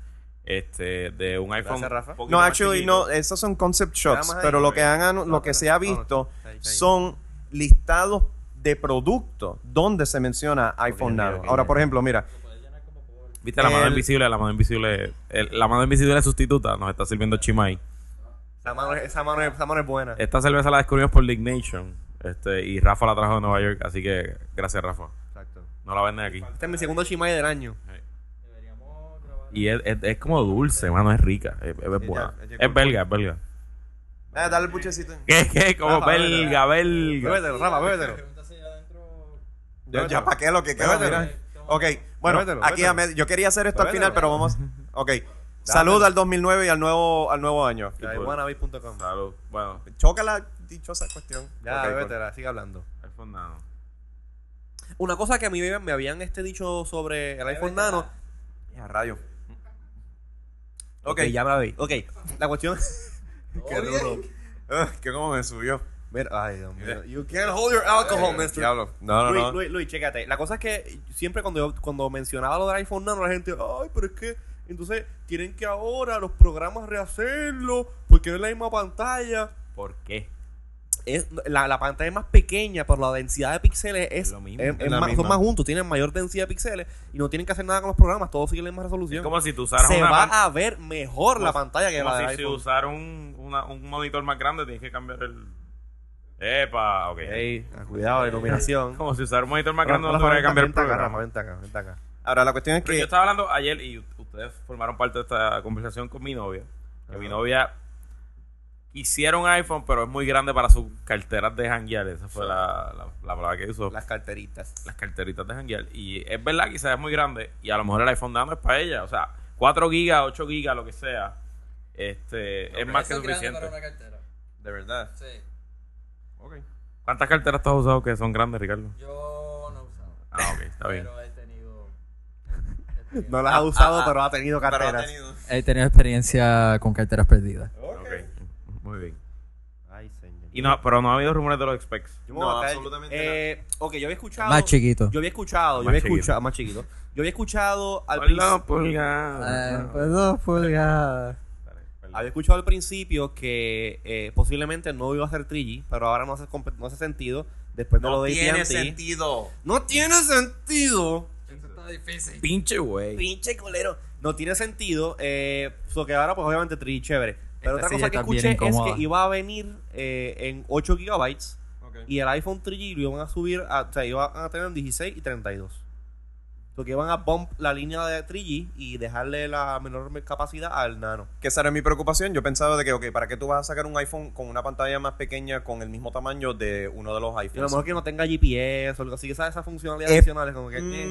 este, de un iPhone. Gracias, Rafa. un poquito No, actually, no, esos son concept shots, pero lo que han lo que se ha no, no, visto son listados de productos donde se menciona iPhone Ok, Nano. ok, Ahora, por ejemplo, mira, Viste la mano invisible, la mano invisible, el- la mano invisible sustituta nos está sirviendo Chimay. Esa mano, esa, mano, esa mano es buena. Esta cerveza la descubrimos por Dignation este, y Rafa la trajo de Nueva York, así que gracias Rafa. Exacto. No la venden aquí. Este es mi segundo Chimay del año. Y es, es, es como dulce, mano, es rica, es, es buena. ya, ya, Es belga, es belga. eh, dale el buchecito. ¿Qué, qué? Como Rafa, belga, belga. Bébetelo, Rafa, bébetelo. Ya, ya para qué lo que queda, mira. Ok, bueno, Bébetelo, aquí bébetelo. a med- yo quería hacer esto al final, pero vamos. Ok, salud al 2009 y al nuevo, al nuevo año. Salud. Bueno, Choca la dichosa cuestión. Ya, Ok, bébetela, sigue hablando. iPhone Nano. Una cosa que a mí me, habían este dicho sobre el iPhone Nano. Ya, rayo. Ok, ya me la vi. Ok, la cuestión. Qué duro. Ah, que como me subió. Mira, ay, Dios mío. You can't hold your alcohol, mister. Diablo. No, no, Luis, no. Luis, Luis, chécate. La cosa es que siempre cuando yo, cuando mencionaba lo del iPhone Nano, la gente, ay, pero es que entonces tienen que ahora los programas rehacerlo porque no es la misma pantalla. ¿Por qué? es la, la pantalla es más pequeña, pero la densidad de píxeles es, lo mismo. es- Es es la más, misma. son más juntos, tienen mayor densidad de píxeles y no tienen que hacer nada con los programas, todos siguen la misma resolución. Es como si tú usaras Se una va a ver mejor la pantalla que como la si, del si iPhone. usar un, una- un monitor más grande tienes que cambiar el... Epa, ok. Ey, cuidado, iluminación. Como si usar un monitor más grande no tuviera que cambiar el programa. Rafa, vente acá, vente acá. Ahora, la cuestión es Pero que... yo estaba hablando ayer y ustedes formaron parte de esta conversación con mi novia. Que mi novia quisiera un iPhone, pero es muy grande para sus carteras de janguear. Esa fue la, la, la palabra que usó. Las, Las carteritas. carteritas de janguear. Y es verdad, quizás es muy grande. Y a lo mejor el iPhone Nano es para ella. O sea, 4 gigas, 8 gigas, lo que sea. Este, es más que suficiente. De verdad. Sí. ¿Cuántas carteras tú has usado que son grandes, Ricardo? Yo no he usado. Ah, ok, está bien. he tenido. No las ha usado, pero ha tenido Pero ha carteras. tenido... He tenido experiencia con carteras perdidas. Ok, muy bien. Ay, señor. Y no, pero no ha habido rumores de los specs. Yo me voy No, absolutamente eh, Ok, yo había escuchado. Más chiquito. Yo había escuchado, yo Más había chiquito. escuchado, más chiquito. Yo había escuchado al Hola, principio. pulga. Eh, pues dos pulgadas. Había escuchado al principio que eh, posiblemente no iba a ser 3G, pero ahora no hace, no hace sentido después de lo No de tiene AT&T. sentido. No tiene sentido. Eso está difícil. Pinche güey. Pinche colero. No tiene sentido. Eh, so que ahora, pues obviamente 3G chévere. Pero Esta otra cosa que escuché es que iba a venir eh, en 8 GB Ok. y el iPhone 3G lo iban a subir, a, o sea, iban a tener en 16 y 32. Porque iban a bump la línea de 3G y dejarle la menor capacidad al nano. Que esa era mi preocupación. Yo pensaba de que, ok, ¿para qué tú vas a sacar un iPhone con una pantalla más pequeña con el mismo tamaño de uno de los Y a lo iPhones? mejor que no tenga GPS o algo así, que esas funcionalidades Eh, adicionales. Como que, eh,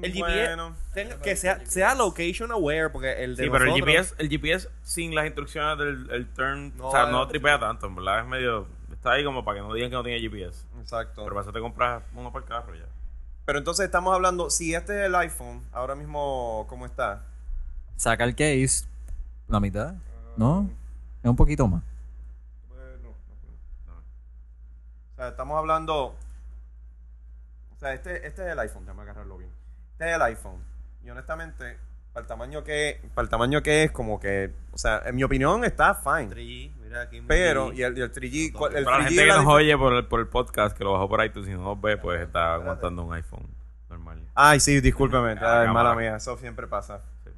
Mm, el GPS bueno. tenga- que sea, sea location aware, porque el de Sí, pero el GPS, el GPS sin las instrucciones del el turn, No, o sea, no eh, tripea tanto, en verdad es medio, está ahí como para que no digan que no tiene GPS. Exacto. Pero para eso te compras uno para el carro ya. Pero entonces estamos hablando, si este es el iPhone, ahora mismo, ¿cómo está? Saca el case. La mitad. ¿No? Es un poquito más. O sea, estamos hablando. O sea, este, este es el iPhone, déjame agarrarlo bien. Este es el iPhone. Y honestamente, para el tamaño que, para el tamaño que es, como que, o sea, en mi opinión está fine. 3G, mira aquí. Pero, 3G. y el, y el 3G, ¿cuál- el Para la 3G gente que la nos oye por el, por el podcast, que lo bajó por iTunes y no nos ve, pues está aguantando un iPhone normal. Ay, sí, discúlpeme. Ah, Ay, mala cámara. mía, eso siempre pasa. Sí.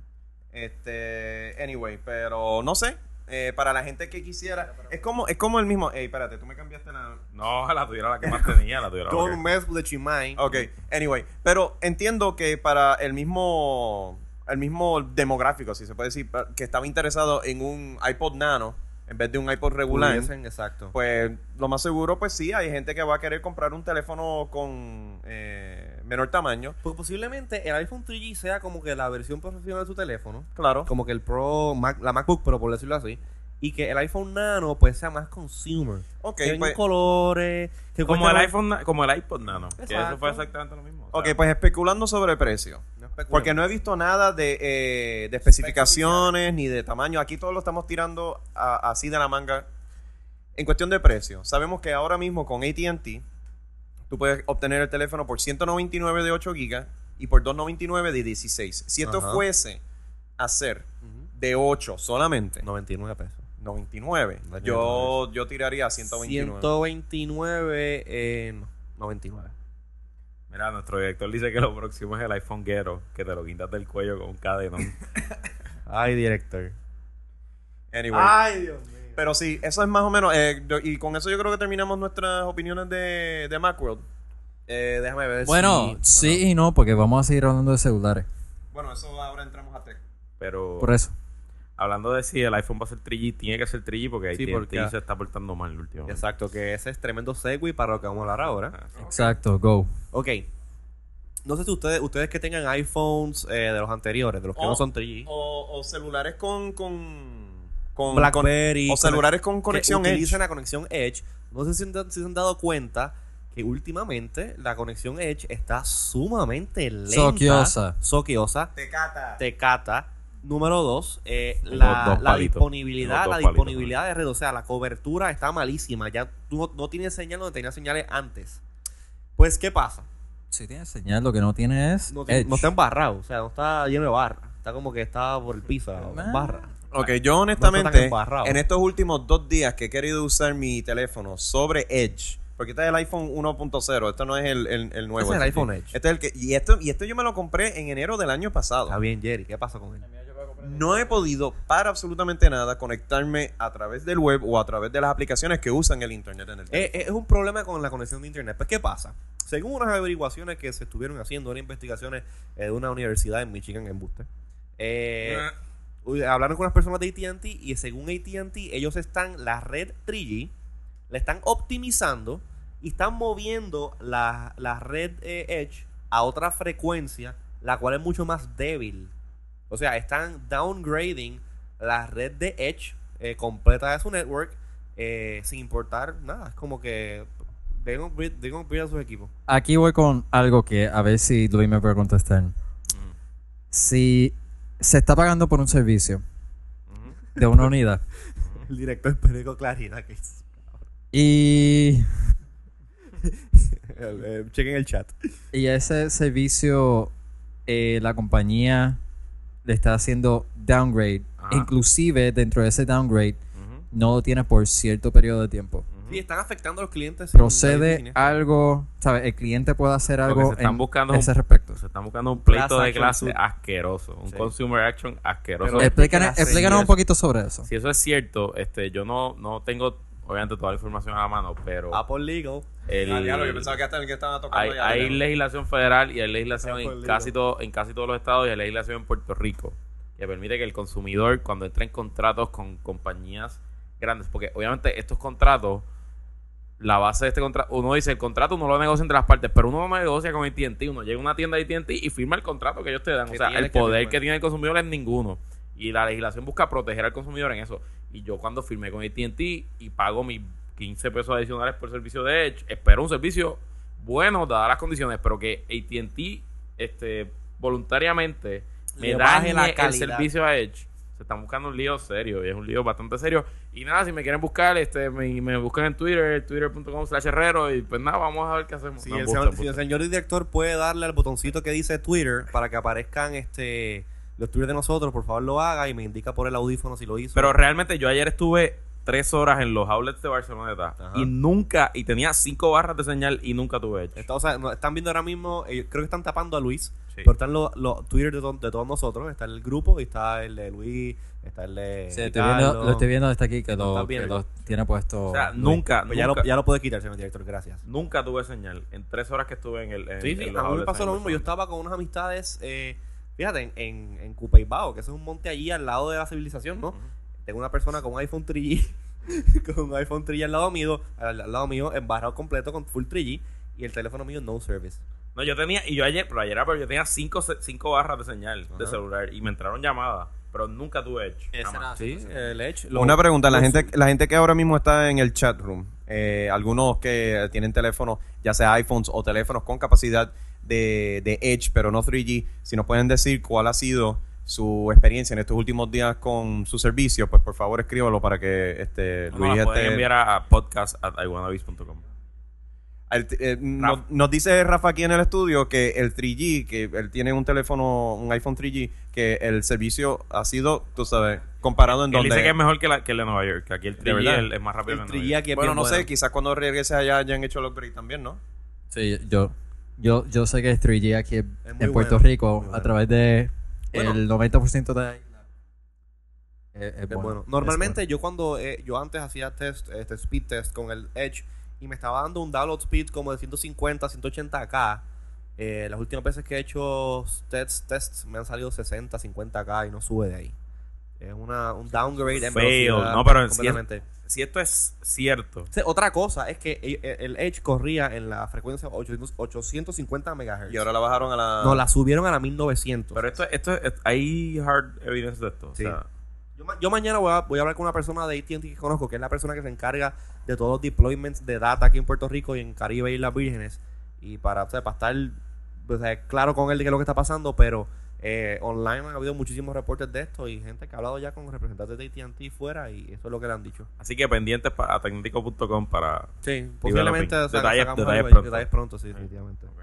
Este, anyway, pero no sé. eh, para la gente que quisiera, es como, es como el mismo. Ey, espérate, tú me cambiaste la. No, la tuviera la que más tenía, la tuviera Don't mess with the chimay. Ok, anyway, pero entiendo que para el mismo el mismo demográfico, si se puede decir, que estaba interesado en un iPod Nano en vez de un iPod regular, Pudiesen, exacto. pues lo más seguro, pues sí, hay gente que va a querer comprar un teléfono con eh, menor tamaño, Porque posiblemente el iPhone 3G sea como que la versión profesional de su teléfono. claro. Como que el Pro, Mac- la MacBook Pro, por decirlo así. Y que el iPhone Nano pues sea más consumer. Ok, que venga pues, en colores. Que Como el más- iPhone, como el iPod Nano, que eso Exacto. fue exactamente lo mismo. o ok, sea, pues especulando sobre precio. No especulemos. Porque no he visto nada de, eh, de especificaciones ni de tamaño. Aquí todo lo estamos tirando a- así de la manga. En cuestión de precio, sabemos que ahora mismo con ATT tú puedes obtener el teléfono por 199 de 8 gigas y por 299 de 16. Si esto Ajá. fuese a ser de 8 solamente, 99 pesos. 99, No, yo, yo tiraría a 129. 129 en 99. Mira, nuestro director dice que lo próximo es el iPhone Ghetto, que te lo quitas del cuello con un cadenón. Ay, director. Anyway. Ay, Dios mío. Pero sí, eso es más o menos. eh, yo- y con eso yo creo que terminamos nuestras opiniones de, de Macworld. Eh, déjame ver Bueno, si... sí y no, porque vamos a seguir hablando de celulares. Bueno, eso ahora entramos a tech. Pero Por eso. Hablando de si el iPhone va a ser 3G, tiene que ser 3G porque Sí, AT&T se está portando mal últimamente. Exacto, que ese es tremendo segue para lo que vamos a hablar ahora. Ah, Exacto, go. Ok. No sé si ustedes, ustedes que tengan iPhones eh, de los anteriores, de los que no son 3G. O, o celulares con. con, con BlackBerry. con- o celulares con conexión que Edge. utilizan la conexión Edge. No sé si, se- si se han dado cuenta que últimamente la conexión Edge está sumamente lenta. Soquiosa. Soquiosa. Tecata. Tecata. Número dos, eh, la, dos la palitos. disponibilidad, la palitos, disponibilidad de red, o sea, la cobertura está malísima. Ya tú no, no tienes señal donde tenías señales antes. Pues, ¿qué pasa? Si tiene señal, lo que no tiene es. No, tiene- Edge. no está embarrado, o sea, no está lleno de barra. Está como que está por el piso, Ah. barra. Ok, yo No está honestamente, embarrado. en estos últimos dos días que he querido usar mi teléfono sobre Edge, porque este es el iPhone 1.0, esto no es el, el, el nuevo. Este es el este iPhone. Edge. Este es el que, y, esto, y esto yo me lo compré en enero del año pasado. Está bien, Jerry. ¿Qué pasa con él? No he podido para absolutamente nada conectarme a través del web o a través de las aplicaciones que usan el internet en el Eh, teléfono. eh, es un problema con la conexión de internet. Pues, ¿qué pasa? Según unas averiguaciones que se estuvieron haciendo, unas investigaciones eh, de una universidad en Michigan, en Buste, eh, uy, hablaron con unas personas de ATT y según ATT, ellos están, la red 3G, la están optimizando y están moviendo la, la red eh, Edge a otra frecuencia, la cual es mucho más débil. O sea, están downgrading la red de Edge eh, completa de su network eh, sin importar nada. Es como que deben upgrade a sus equipos. Aquí voy con algo que a ver si Luis me puede contestar. Si se está pagando por un servicio de una unidad El director del periódico Claridad que es- y, eh, chequen el chat. y ese servicio eh, la compañía le está haciendo downgrade, Ajá. inclusive dentro de ese downgrade no lo tiene por cierto periodo de tiempo. ujú. Sí, están afectando a los clientes. Procede algo, ¿sabes? El cliente puede hacer algo se están en buscando es ese un- respecto. Se están buscando un pleito Class de clase suit. asqueroso. Un Sí. consumer action asqueroso. Explícanos, explícanos un poquito sobre eso. si eso es cierto, este, yo no, no tengo, obviamente, toda la información a la mano, pero Apple Legal. el, Ah, diablo, yo pensaba que hasta el que estaba tocando hay, ya, hay legislación federal y hay legislación Apple en casi, todo, en casi todos los estados y hay legislación en Puerto Rico que permite que el consumidor, cuando entra en contratos con compañías grandes, porque obviamente estos contratos, la base de este contrato, uno dice el contrato uno lo negocia entre las partes, pero uno no negocia con AT&T, uno llega a una tienda de AT&T y firma el contrato que ellos te dan. O sea, el poder que tiene el consumidor es ninguno. Y la legislación busca proteger al consumidor en eso. Y yo cuando firmé con AT&T y pago mis 15 pesos adicionales por servicio de Edge, espero un servicio bueno dadas las condiciones, pero que AT&T este, voluntariamente me dañe la el servicio a Edge. Se están buscando un lío serio y es un lío bastante serio. Y nada, si me quieren buscar, este, me, me buscan en Twitter, twitter.com slash herrero y pues nada, vamos a ver qué hacemos. Si, No, el, embuste, señor, si embuste. el señor director puede darle al botoncito que dice Twitter para que aparezcan este los tweets de nosotros, por favor lo haga y me indica por el audífono si lo hizo. Pero realmente yo ayer estuve tres horas en los outlets de Barcelona Ajá. y nunca, y tenía cinco barras de señal y nunca tuve. Está- o sea, no- están viendo ahora mismo, eh, creo que están tapando a Luis, Sí. pero están los, los Twitter de, to- de todos nosotros. Está el grupo y está el de Luis, está el de. Sí, estoy viendo, lo estoy viendo desde aquí que Lo lo, estás que viendo. lo tiene puesto. O sea, Luis. nunca, Pues ya, lo, ya lo puede quitar, señor director, gracias. nunca tuve señal en tres horas que estuve en el. En, Sí, sí, en los a mí me pasó lo mismo. Yo estaba con unas amistades, eh, fíjate, en, en, en Cupeibao, que ese es un monte allí al lado de la civilización, ¿no? Tengo una persona con un iPhone 3G, con un iPhone 3G al lado mío, al, al lado mío, embarrado completo con full 3G, y el teléfono mío no service. No, yo tenía, y yo ayer, pero ayer, pero yo tenía cinco, cinco barras de señal de celular y me entraron llamadas, pero nunca tuve Edge. Sí, el Edge. lo- Una pregunta, la lo gente, la gente que ahora mismo está en el chat room, eh, algunos que tienen teléfonos, ya sea iPhones o teléfonos con capacidad de, de Edge, pero no 3G, si nos pueden decir cuál ha sido su experiencia en estos últimos días con su servicio, pues por favor escríbalo para que este No, Luis la pueden esté- enviar a, a podcast.iwanabis.com. El- eh, nos, nos dice Rafa aquí en el estudio que el 3G, que él tiene un teléfono, un iPhone 3G, que el servicio ha sido, tú sabes, comparado en Él donde... dice que es mejor que, la, que el de Nueva York, que aquí el ¿De 3G verdad? es, el- es más rápido El que el de 3G Nueva York. aquí es bueno, bien no sé, quizás cuando regreses allá hayan hecho el upgrade también, ¿no? Sí, yo, yo, yo sé que es 3G aquí en muy Puerto bueno, Rico bueno. a través de Bueno. el 90% de la isla. Es, es bueno, es Normalmente yo cuando eh, yo antes hacía test, este speed test con el Edge y me estaba dando un download speed como de 150, 180k. Eh, las últimas veces que he hecho tests, tests me han salido 60, 50k y no sube de ahí. Es una, un downgrade en velocidad No, pero si es- completamente. Si esto es cierto, Otra cosa es que el, el Edge corría en la frecuencia 800 850 MHz. Y ahora la bajaron a la... No, la subieron a la 1900. pero esto, esto es- hay hard evidence de esto. Sí. O sea, Yo, yo mañana voy a, voy a hablar con una persona de AT&T que conozco, que es la persona que se encarga de todos los deployments de data aquí en Puerto Rico y en Caribe y Islas Vírgenes. Y para, o sea, para estar o sea, claro con él de qué es lo que está pasando, pero eh, online han habido muchísimos reportes de esto y gente que ha hablado ya con representantes de AT&T fuera y eso es lo que le han dicho. así que pendientes para a tecnético.com para... Sí, posiblemente Developing. o sea, Detalles- detalles pronto. detalles pronto, sí, definitivamente. Ok.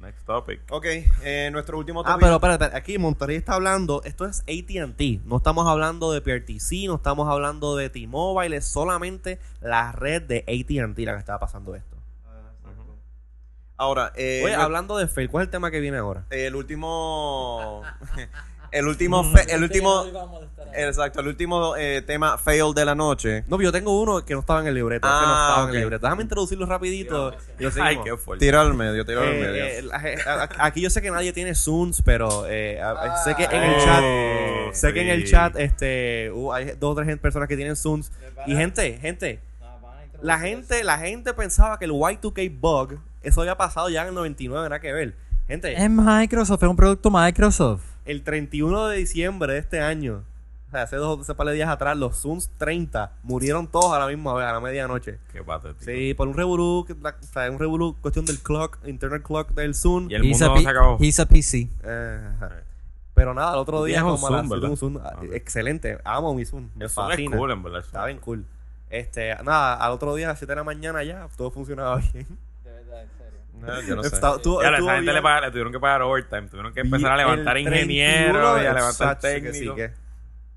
Next topic. Ok, eh, nuestro último Ah, topic. pero espérate, espérate, aquí Monterrey está hablando, esto es AT&T, no estamos hablando de PRTC, no estamos hablando de T-Mobile, es solamente la red de AT&T la que está pasando esto. Ahora, eh, Oye, hablando de Fail, ¿cuál es el tema que viene ahora? el último. el último. fe- el último. Exacto, el último eh, tema fail de la noche. No, yo tengo uno que no estaba en el libreto, no Ah, en ok. el libreto. Déjame introducirlo rapidito. y lo Ay, qué fuerte. Tiro al medio, tiro al Eh, medio. eh, aquí yo sé que nadie tiene Zooms, pero eh, a- a- sé que en el Oh, chat, sé que en el chat, este, uh, hay dos o tres personas que tienen Zooms y gente, gente, la gente, la gente pensaba que el Y2K bug, eso había pasado ya en el 99, nada que ver. Gente, Es Microsoft, es un producto Microsoft. el 31 de diciembre de este año, o sea, hace dos, hace par de días atrás, los Zooms 30 murieron todos a la misma vez, a la medianoche. Qué patético. Sí, por un revolú, la- o sea, un revolú, cuestión del clock, internal clock del Zoom. Y el He's mundo se acabó. he's a PC. Eh. Pero nada, el otro día como Zoom, tengo un ¿verdad? Zoom, ah, excelente, amo mi Zoom, me Zoom es fascina. cool, en verdad. Está bien cool. Este, nada, al otro día a las 7 de la mañana ya, todo funcionaba bien. No, yo no sé. Tú- Ya, a estuvo esa gente le, pagaron- le tuvieron que pagar overtime. Tuvieron que empezar a levantar ingenieros 31, y a levantar que técnicos. sí, que-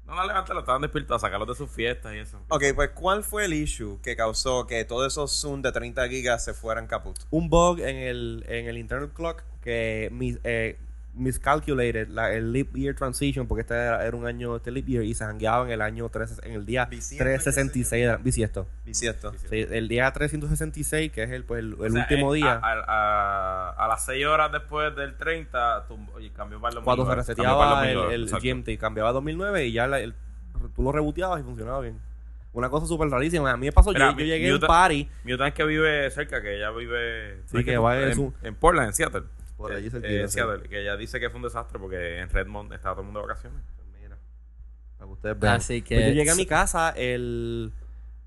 No, no levantaron, estaban despiertos a sacarlos de sus fiestas y eso. Ok, pues ¿cuál fue el issue que causó que todos esos Zoom de 30 gigas se fueran caput? Un bug en el, en el internal clock que mis, eh, miscalculated la, el leap year transition porque este era, era un año este leap year y se jangueaba en el año 3, en el día Bisiesto, 366 era- bisiesto. Bisiesto. Sí, el día 366 que es el, pues, el, el sea, último eh, día A, a- a- a las 6 horas después del 30, tum- oye, cambió para el 2009. cuando se reseteaba el, 2009, el. GMT cambiaba a 2009 y ya la- el- tú lo reboteabas y funcionaba bien una cosa súper rarísima a mí me pasó Mira, yo, yo llegué a un party Mi otra es que vive cerca, que ella vive Sí, que va en en, en Portland, en Seattle. Por allí Eh, eh. Seattle, que ella dice que fue un desastre porque en Redmond estaba todo el mundo de vacaciones. Mira, para que ustedes vean. Así que- Pues yo llegué a mi casa el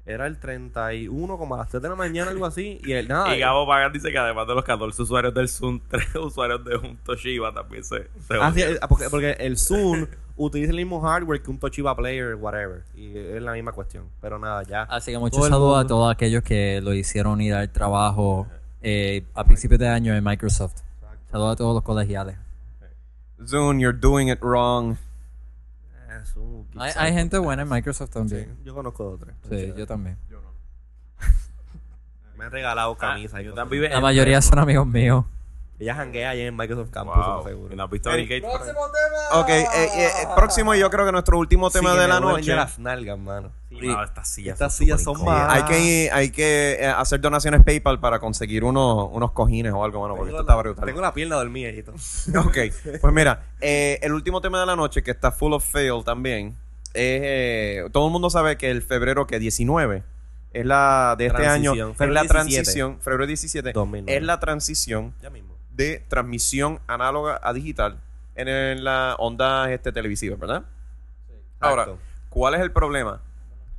era el 31 como a las 3 de la mañana algo así y el nada y Gabo Pagan dice que además de los 14 usuarios del Zoom, 3 usuarios de un Toshiba también se, se Ah, sí, eh, porque, porque el Zoom utiliza el mismo hardware que un Toshiba Player, whatever. Y es la misma cuestión. Pero nada, ya. Así que muchos saludos a todos aquellos que lo hicieron ir al trabajo eh, a principios de año en Microsoft. Saludos a todos los colegiales. Zoom, you're doing it wrong. Eh, Zoom, Hay, hay gente buena en Microsoft Sí, también. yo conozco dos o tres. Sí, yo también. Me han regalado Ah, camisas. y yo cosas. también vive La mayoría son amigos míos. Ella janguea allá en Microsoft Campus, Wow. seguro. ¿Y no has visto a Bill Gates por ahí? Ok, eh, eh, próximo y yo creo que nuestro último tema Sí, de la noche. las nalgas, mano. No, estas sillas Estas son sillas son más- Hay que, hay que eh, hacer donaciones PayPal para conseguir unos, unos cojines o algo, bueno, porque esto está brutal. Tengo la pierna dormida y todo. Ok, pues mira, eh, el último tema de la noche que está full of fail también es, eh, todo el mundo sabe que el febrero que 19 es la de este Transición. año, es Febrero la 17. transición, febrero 17, 2009. es la transición Ya mismo. De transmisión análoga a digital en, en la onda este, televisiva, ¿verdad? Ahora, Exacto. ¿cuál es el problema?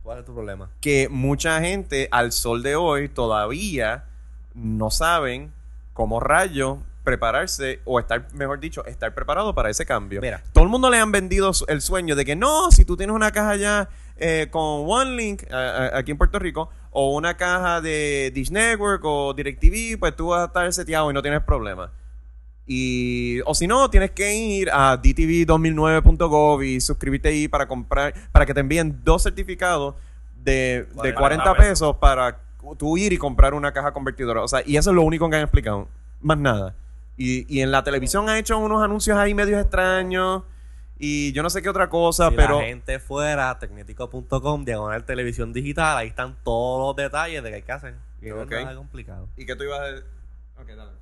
¿Cuál es tu problema? que mucha gente al sol de hoy todavía no saben cómo rayo prepararse o estar, mejor dicho, estar preparado para ese cambio. Mira. Todo el mundo le han vendido el sueño de que no, si tú tienes una caja ya eh, con OneLink a- a- aquí en Puerto Rico o una caja de Dish Network o DirecTV, pues tú vas a estar seteado y no tienes problema. Y, o si no, tienes que ir a dtv2009.gov y suscribirte ahí para comprar, para que te envíen dos certificados de, de 40 40 pesos para tú ir y comprar una caja convertidora. O sea, y eso es lo único que han explicado. Más nada. Y, y en la televisión han hecho unos anuncios ahí medios extraños y yo no sé qué otra cosa, Si pero... la gente fuera tecnético.com, diagonal televisión digital, ahí están todos los detalles de qué hay que hacer. Y no es nada complicado. ¿Y qué tú ibas a decir? Ok, dale.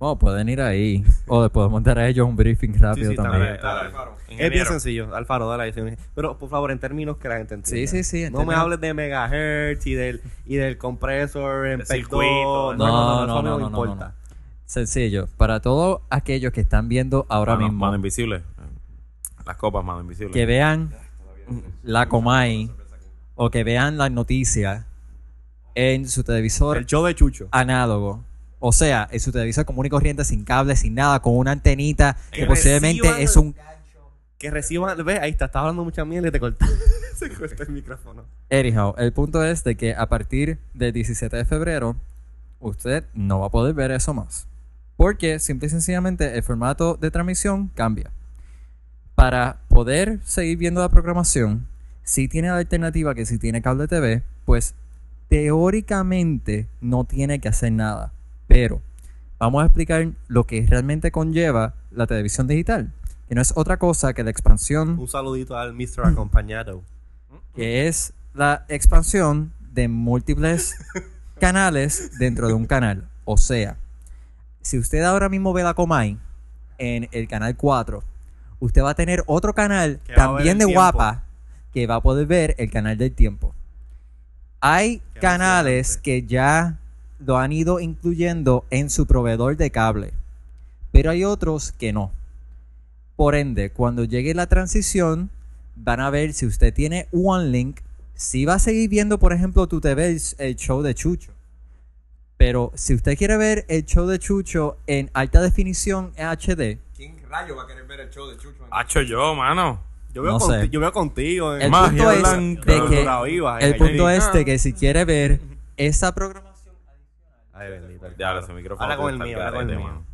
Bueno, pueden ir ahí. O les podemos dar a ellos un briefing rápido Sí, sí, también. también. Dale, Alfaro. Es bien sencillo, Alfaro, dale ahí. Pero por favor, en términos que la gente entienda. Sí, sí, sí, No me hables de megahertz y del, y del compresor en circuito, 2. No, no, no, no, no, no, importa. no. Sencillo. Para todos aquellos que están viendo ahora Mano- mismo, Mano invisible. Las copas, mano invisible. que vean la Comay o que vean las noticias en su televisor El show de Chucho. análogo. O sea, en su televisor común y corriente, sin cable, sin nada, con una antenita que Que posiblemente reciban- es un... Que reciban. Ve, ahí está, estás hablando mucha mierda y te corta. Se corta el micrófono. Anyhow, el punto es de que a partir del 17 de febrero, usted no va a poder ver eso más. Porque simple y sencillamente el formato de transmisión cambia. Para poder seguir viendo la programación, si tiene la alternativa que si tiene cable TV, pues teóricamente no tiene que hacer nada. Pero vamos a explicar lo que realmente conlleva la televisión digital. Que no es otra cosa que la expansión Un saludito al Mr. Acompañado. que es la expansión de múltiples canales dentro de un canal. O sea, si usted ahora mismo ve la Comay en el canal 4, usted va a tener otro canal Que también de tiempo. guapa que va a poder ver el canal del tiempo. Hay Qué canales que ya lo han ido incluyendo en su proveedor de cable, pero hay otros que no. Por ende, cuando llegue la transición, van a ver si usted tiene OneLink, si va a seguir viendo, por ejemplo, tu TV el, show de Chucho. Pero si usted quiere ver el show de Chucho en alta definición en HD, ¿Quién rayo va a querer ver el show de Chucho? Hacho yo, mano. Yo veo, No conti- sé. yo veo contigo. En el Magia punto es de que viva, el punto es de que si quiere ver esa programación, Ay, bendito. Ya, ese micrófono. Habla con el mío, habla con el garete, mío. mano.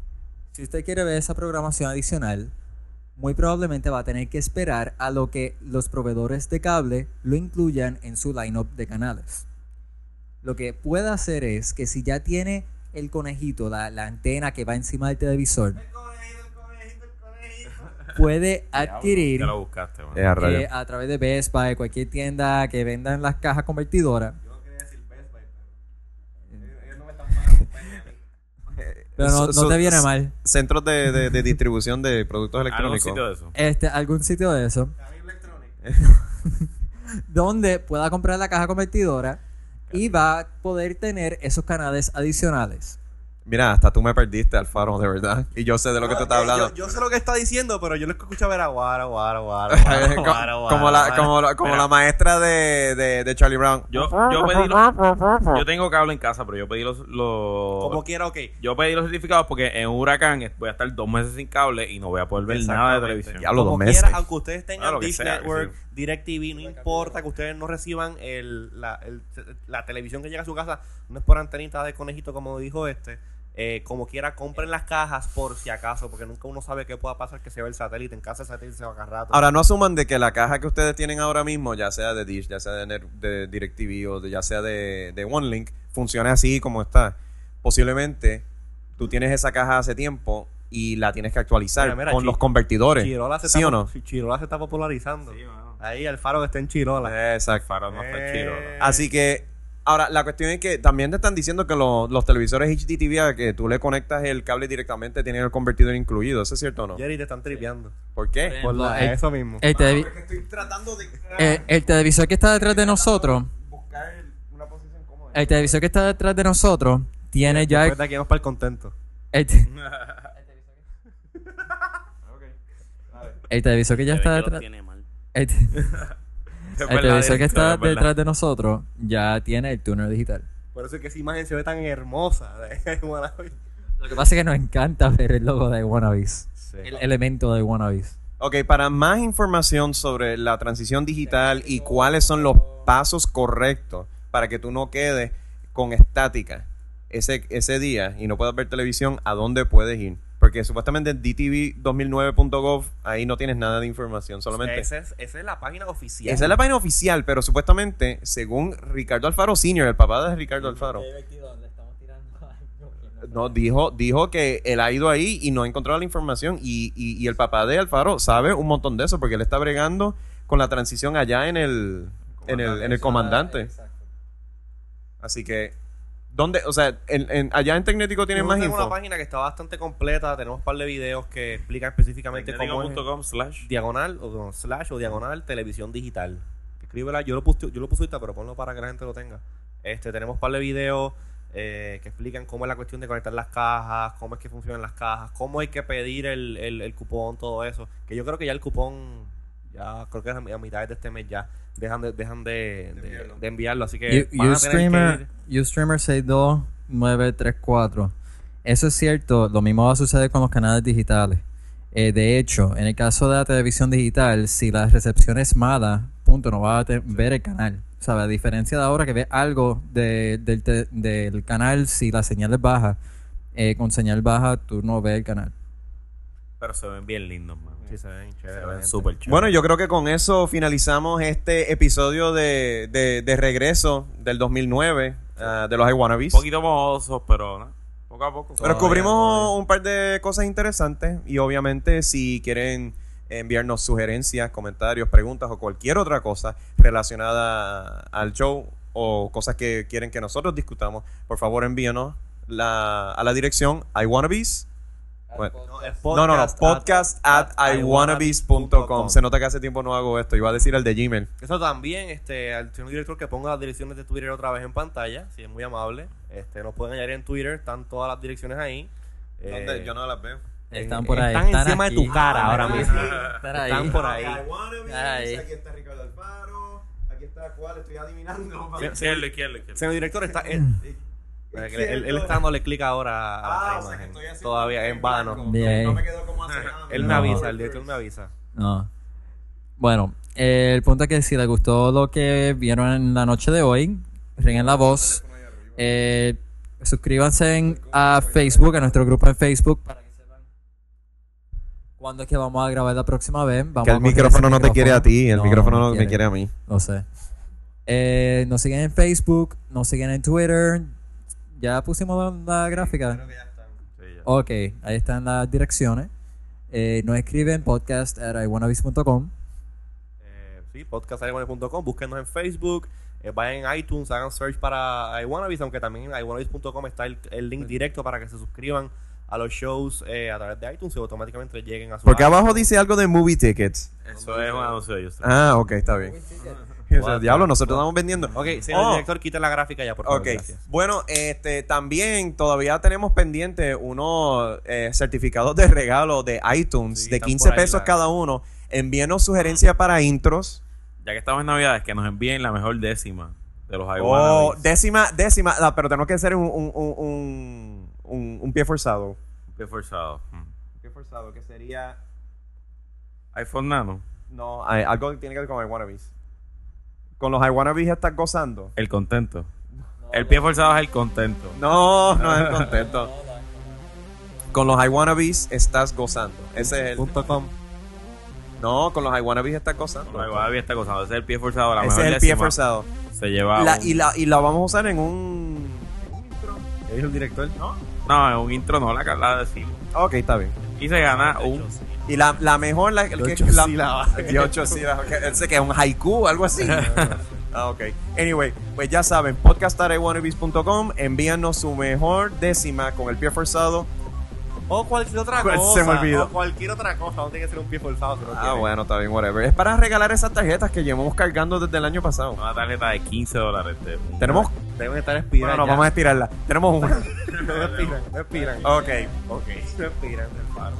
si usted quiere ver esa programación adicional, muy probablemente va a tener que esperar a lo que los proveedores de cable lo incluyan en su lineup de canales. Lo que puede hacer es que si ya tiene el conejito, la, la antena que va encima del televisor, puede adquirir Ya lo buscaste, mano. Eh, a través de Best Buy, cualquier tienda que vendan las cajas convertidoras. Pero no, So- no te viene mal. Centros de, de- de distribución de productos ¿Algún electrónicos. sitio de eso? Este, algún sitio de eso. donde pueda comprar la caja convertidora y va a poder tener esos canales adicionales. Mira, hasta tú me perdiste, Alfaro, de verdad. Y yo sé de lo que tú estás Eh, hablando. Yo, yo sé lo que está diciendo, pero yo lo escucho ver a Guara, Guara, Guara. Co- Guara, como, la, como, la, como la maestra de, de, de Charlie Brown. Yo, yo pedí los, Yo tengo cable en casa, pero yo pedí los. los Como quiera, ok. yo pedí los certificados porque en un huracán voy a estar dos meses sin cable y no voy a poder ver nada de televisión. Diablo, dos meses. quiera, aunque ustedes tengan Ah, que Dish sea, Network, sí. DirecTV, no importa que ustedes no reciban el, la, el- la televisión que llega a su casa, no es por antenita de conejito como dijo este. Eh, como quiera, compren las cajas por si acaso, porque nunca uno sabe qué pueda pasar que se ve el satélite. En casa el satélite se va a agarrar rato. Ahora, no asuman de que la caja que ustedes tienen ahora mismo, ya sea de Dish, ya sea de, Net- de DirecTV o de- ya sea de, de OneLink, funcione así como está. Posiblemente tú tienes esa caja hace tiempo y la tienes que actualizar Mira, mira, con los convertidores. Chirola se ¿Sí está, o no? Chirola se está popularizando. Sí. Ahí Alfaro que está en Chirola. Exacto. Faro no está chido. ¿no? Así que, ahora, la cuestión es que también te están diciendo que lo- los televisores HDTV a que tú le conectas el cable directamente tienen el convertidor incluido. ¿Eso es cierto o no? Jerry te están tripeando. ¿Por qué? Por lo- el- eso mismo. El, televi- estoy tratando de eh, el televisor que está detrás de nosotros, buscar una posición cómoda. el televisor que está detrás de nosotros, tiene ya el, Después de aquí vamos para el contento. el te- el televisor que ya está detrás, el, el televisor que es está verdad. detrás de nosotros ya tiene el tuner digital. Por eso es que esa imagen se ve tan hermosa. de Wannabe. Lo que pasa es que nos encanta ver el logo de Wannabes, Sí. el elemento de Wannabes. Ok, para más información sobre la transición digital y cuáles son los pasos correctos para que tú no quedes con estática ese, ese día y no puedas ver televisión, ¿a dónde puedes ir? Porque supuestamente en dtv2009.gov ahí no tienes nada de información, solamente... Esa es, esa es la página oficial. Esa es la página oficial, pero supuestamente, según Ricardo Alfaro Sr., el papá de Ricardo Alfaro, no, dijo, dijo que él ha ido ahí y no ha encontrado la información. Y, y- y el papá de Alfaro sabe un montón de eso, porque él está bregando con la transición allá en el, en el, en el comandante. Así que, ¿dónde? O sea, en, en- allá en Tecnético tienen más tenemos info. una página que está bastante completa. Tenemos un par de videos que explican específicamente cómo es slash. diagonal o no, slash o diagonal televisión digital. Escríbela, yo lo puse, yo lo puse ahorita, pero ponlo para que la gente lo tenga. Este, tenemos un par de videos eh, que explican cómo es la cuestión de conectar las cajas, cómo es que funcionan las cajas, cómo hay que pedir el, el, el cupón, todo eso. Que yo creo que ya el cupón, ya creo que a a mitad de este mes ya dejan de, dejan de, de- de enviarlo. Así que U- van a tener que Ustreamer, ir- Ustreamer 62934. Eso es cierto, lo mismo va a suceder con los canales digitales. Eh, de hecho, en el caso de la televisión digital, si la recepción es mala, punto, no vas a ver el canal. ¿Sabes? A diferencia de ahora que ves algo de- del, te- del canal, si la señal es baja, eh, con señal baja tú no ves el canal. Pero se ven bien lindos, man. Sí, se ven chévere. Se la ven gente. súper chéveres. Bueno, yo creo que con eso finalizamos este episodio de, de, de regreso del 2009 ah, de los iWannabes. Un poquito mohosos, pero ¿no? poco a poco. Pero cubrimos un par de cosas interesantes y obviamente si quieren enviarnos sugerencias, comentarios, preguntas o cualquier otra cosa relacionada al show o cosas que quieren que nosotros discutamos, por favor envíanos la, a la dirección iwannabes. Bueno, No, es no, no, no, podcast at iwannabes.com. Se nota que hace tiempo no hago esto. Iba a decir el de Gmail. Eso también, este, al señor director que ponga las direcciones de Twitter otra vez en pantalla, si es muy amable. Este, nos pueden añadir en Twitter, están todas las direcciones ahí. Eh, no las veo. Están por ahí. Están encima de tu cara ahora mismo. Están ahí. Están por ahí. Ahí. Aquí está Ricardo Alfaro. Aquí está cuál, estoy adivinando. Señor director está... él, él- él está dándole clic ahora a la Ah, o sea, que imagen. Todavía en vano. Bien. No me quedó como hace nada. Él me No. avisa, el director me avisa. No. Bueno, eh, el punto es que si les gustó lo que vieron en la noche de hoy, ringen la voz. Eh, suscríbanse en- a Facebook, a nuestro grupo en Facebook, para que sepan cuándo es que vamos a grabar la próxima vez. Vamos Que el micrófono no te quiere a ti, el No, micrófono no no me quiere a mí. Lo sé. Eh, nos siguen en Facebook, nos siguen en Twitter. Ya pusimos la, gráfica. Sí, ya. Ok, ahí están las direcciones. Eh, nos escriben podcast at. Eh, sí, podcastaiwannabes.com, búsquenos en Facebook, eh, vayan en iTunes, hagan search para iWannabes, aunque también en iwannabes.com está el, el link directo para que se suscriban a los shows eh, a través de iTunes y automáticamente lleguen a su Porque abajo dice algo de movie tickets. Eso es un anuncio de ellos. Ah, ok, está bien. Diablo, the nosotros estamos vendiendo. Ok, señor Oh. director, quita la gráfica ya, por favor. Ok, Gracias. bueno, este también todavía tenemos pendiente unos eh, certificados de regalo de iTunes Sí, de están 15 por ahí, pesos cada uno. Envíenos sugerencias para intros. Ya que estamos en Navidades, que nos envíen la mejor décima de los O iWannabes. décima, décima, ah, pero tenemos que hacer un, un, un, un, un- un pie forzado. Qué forzado. Mm. Un pie forzado que sería, iPhone Nano. no, algo que tiene que ver con iWannabes. Con los iWannabes estás gozando. El contento. el pie forzado es el contento. No, no es contento. Con los iWannabes estás gozando. Ese es el. Punto com. No, con los iWannabes estás gozando. Los iWannabes está gozando. Ese es el pie forzado. La Ese es el pie décima forzado. Se lleva. La- un- y, la, y la vamos a usar en un. ¿Qué dijo el director? No, en un intro no, la, la decimos. Ok, está bien. Y se gana un. Y la, la mejor, la, el De que, ocho la, sílabas. de ocho sílabas. que- Ese que es un haiku, algo así. ah, ok. Anyway, pues ya saben, podcast.iwannabes.com. Envíanos su mejor décima con el pie forzado. O cualquier otra Pues, cosa. se me olvidó. O cualquier otra cosa. No tiene que ser un pie forzado. si no Ah, quiere. bueno, está bien, whatever. Es para regalar esas tarjetas que llevamos cargando desde el año pasado. Una tarjeta de 15 dólares. de Tenemos. Deben estar Bueno, expiradas. no, vamos a estirarla. Tenemos una. No expiran, no expiran. Ok, Ok. No expiran del paro.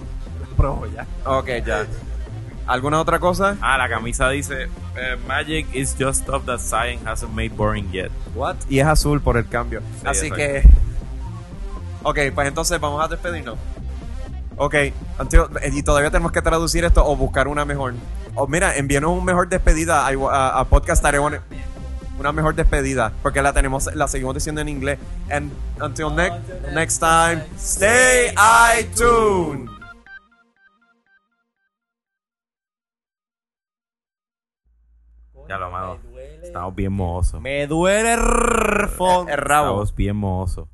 Ya. ok, ya. ¿Alguna otra cosa? Ah, la camisa dice: eh, Magic is just stuff that science hasn't made boring yet. What? Y es azul por el cambio. Sí, Así que. Ok, pues entonces vamos a despedirnos. Ok, until- y todavía tenemos que traducir esto o buscar una mejor. O mira, envíenos un mejor despedida a, a, a Podcast. Una mejor despedida, porque la tenemos, la seguimos diciendo en inglés. And until next, next time, stay iTunes. Ya lo mano. Estamos bien mohosos. Me duele el fondo. El rabo. Estamos bien mohosos.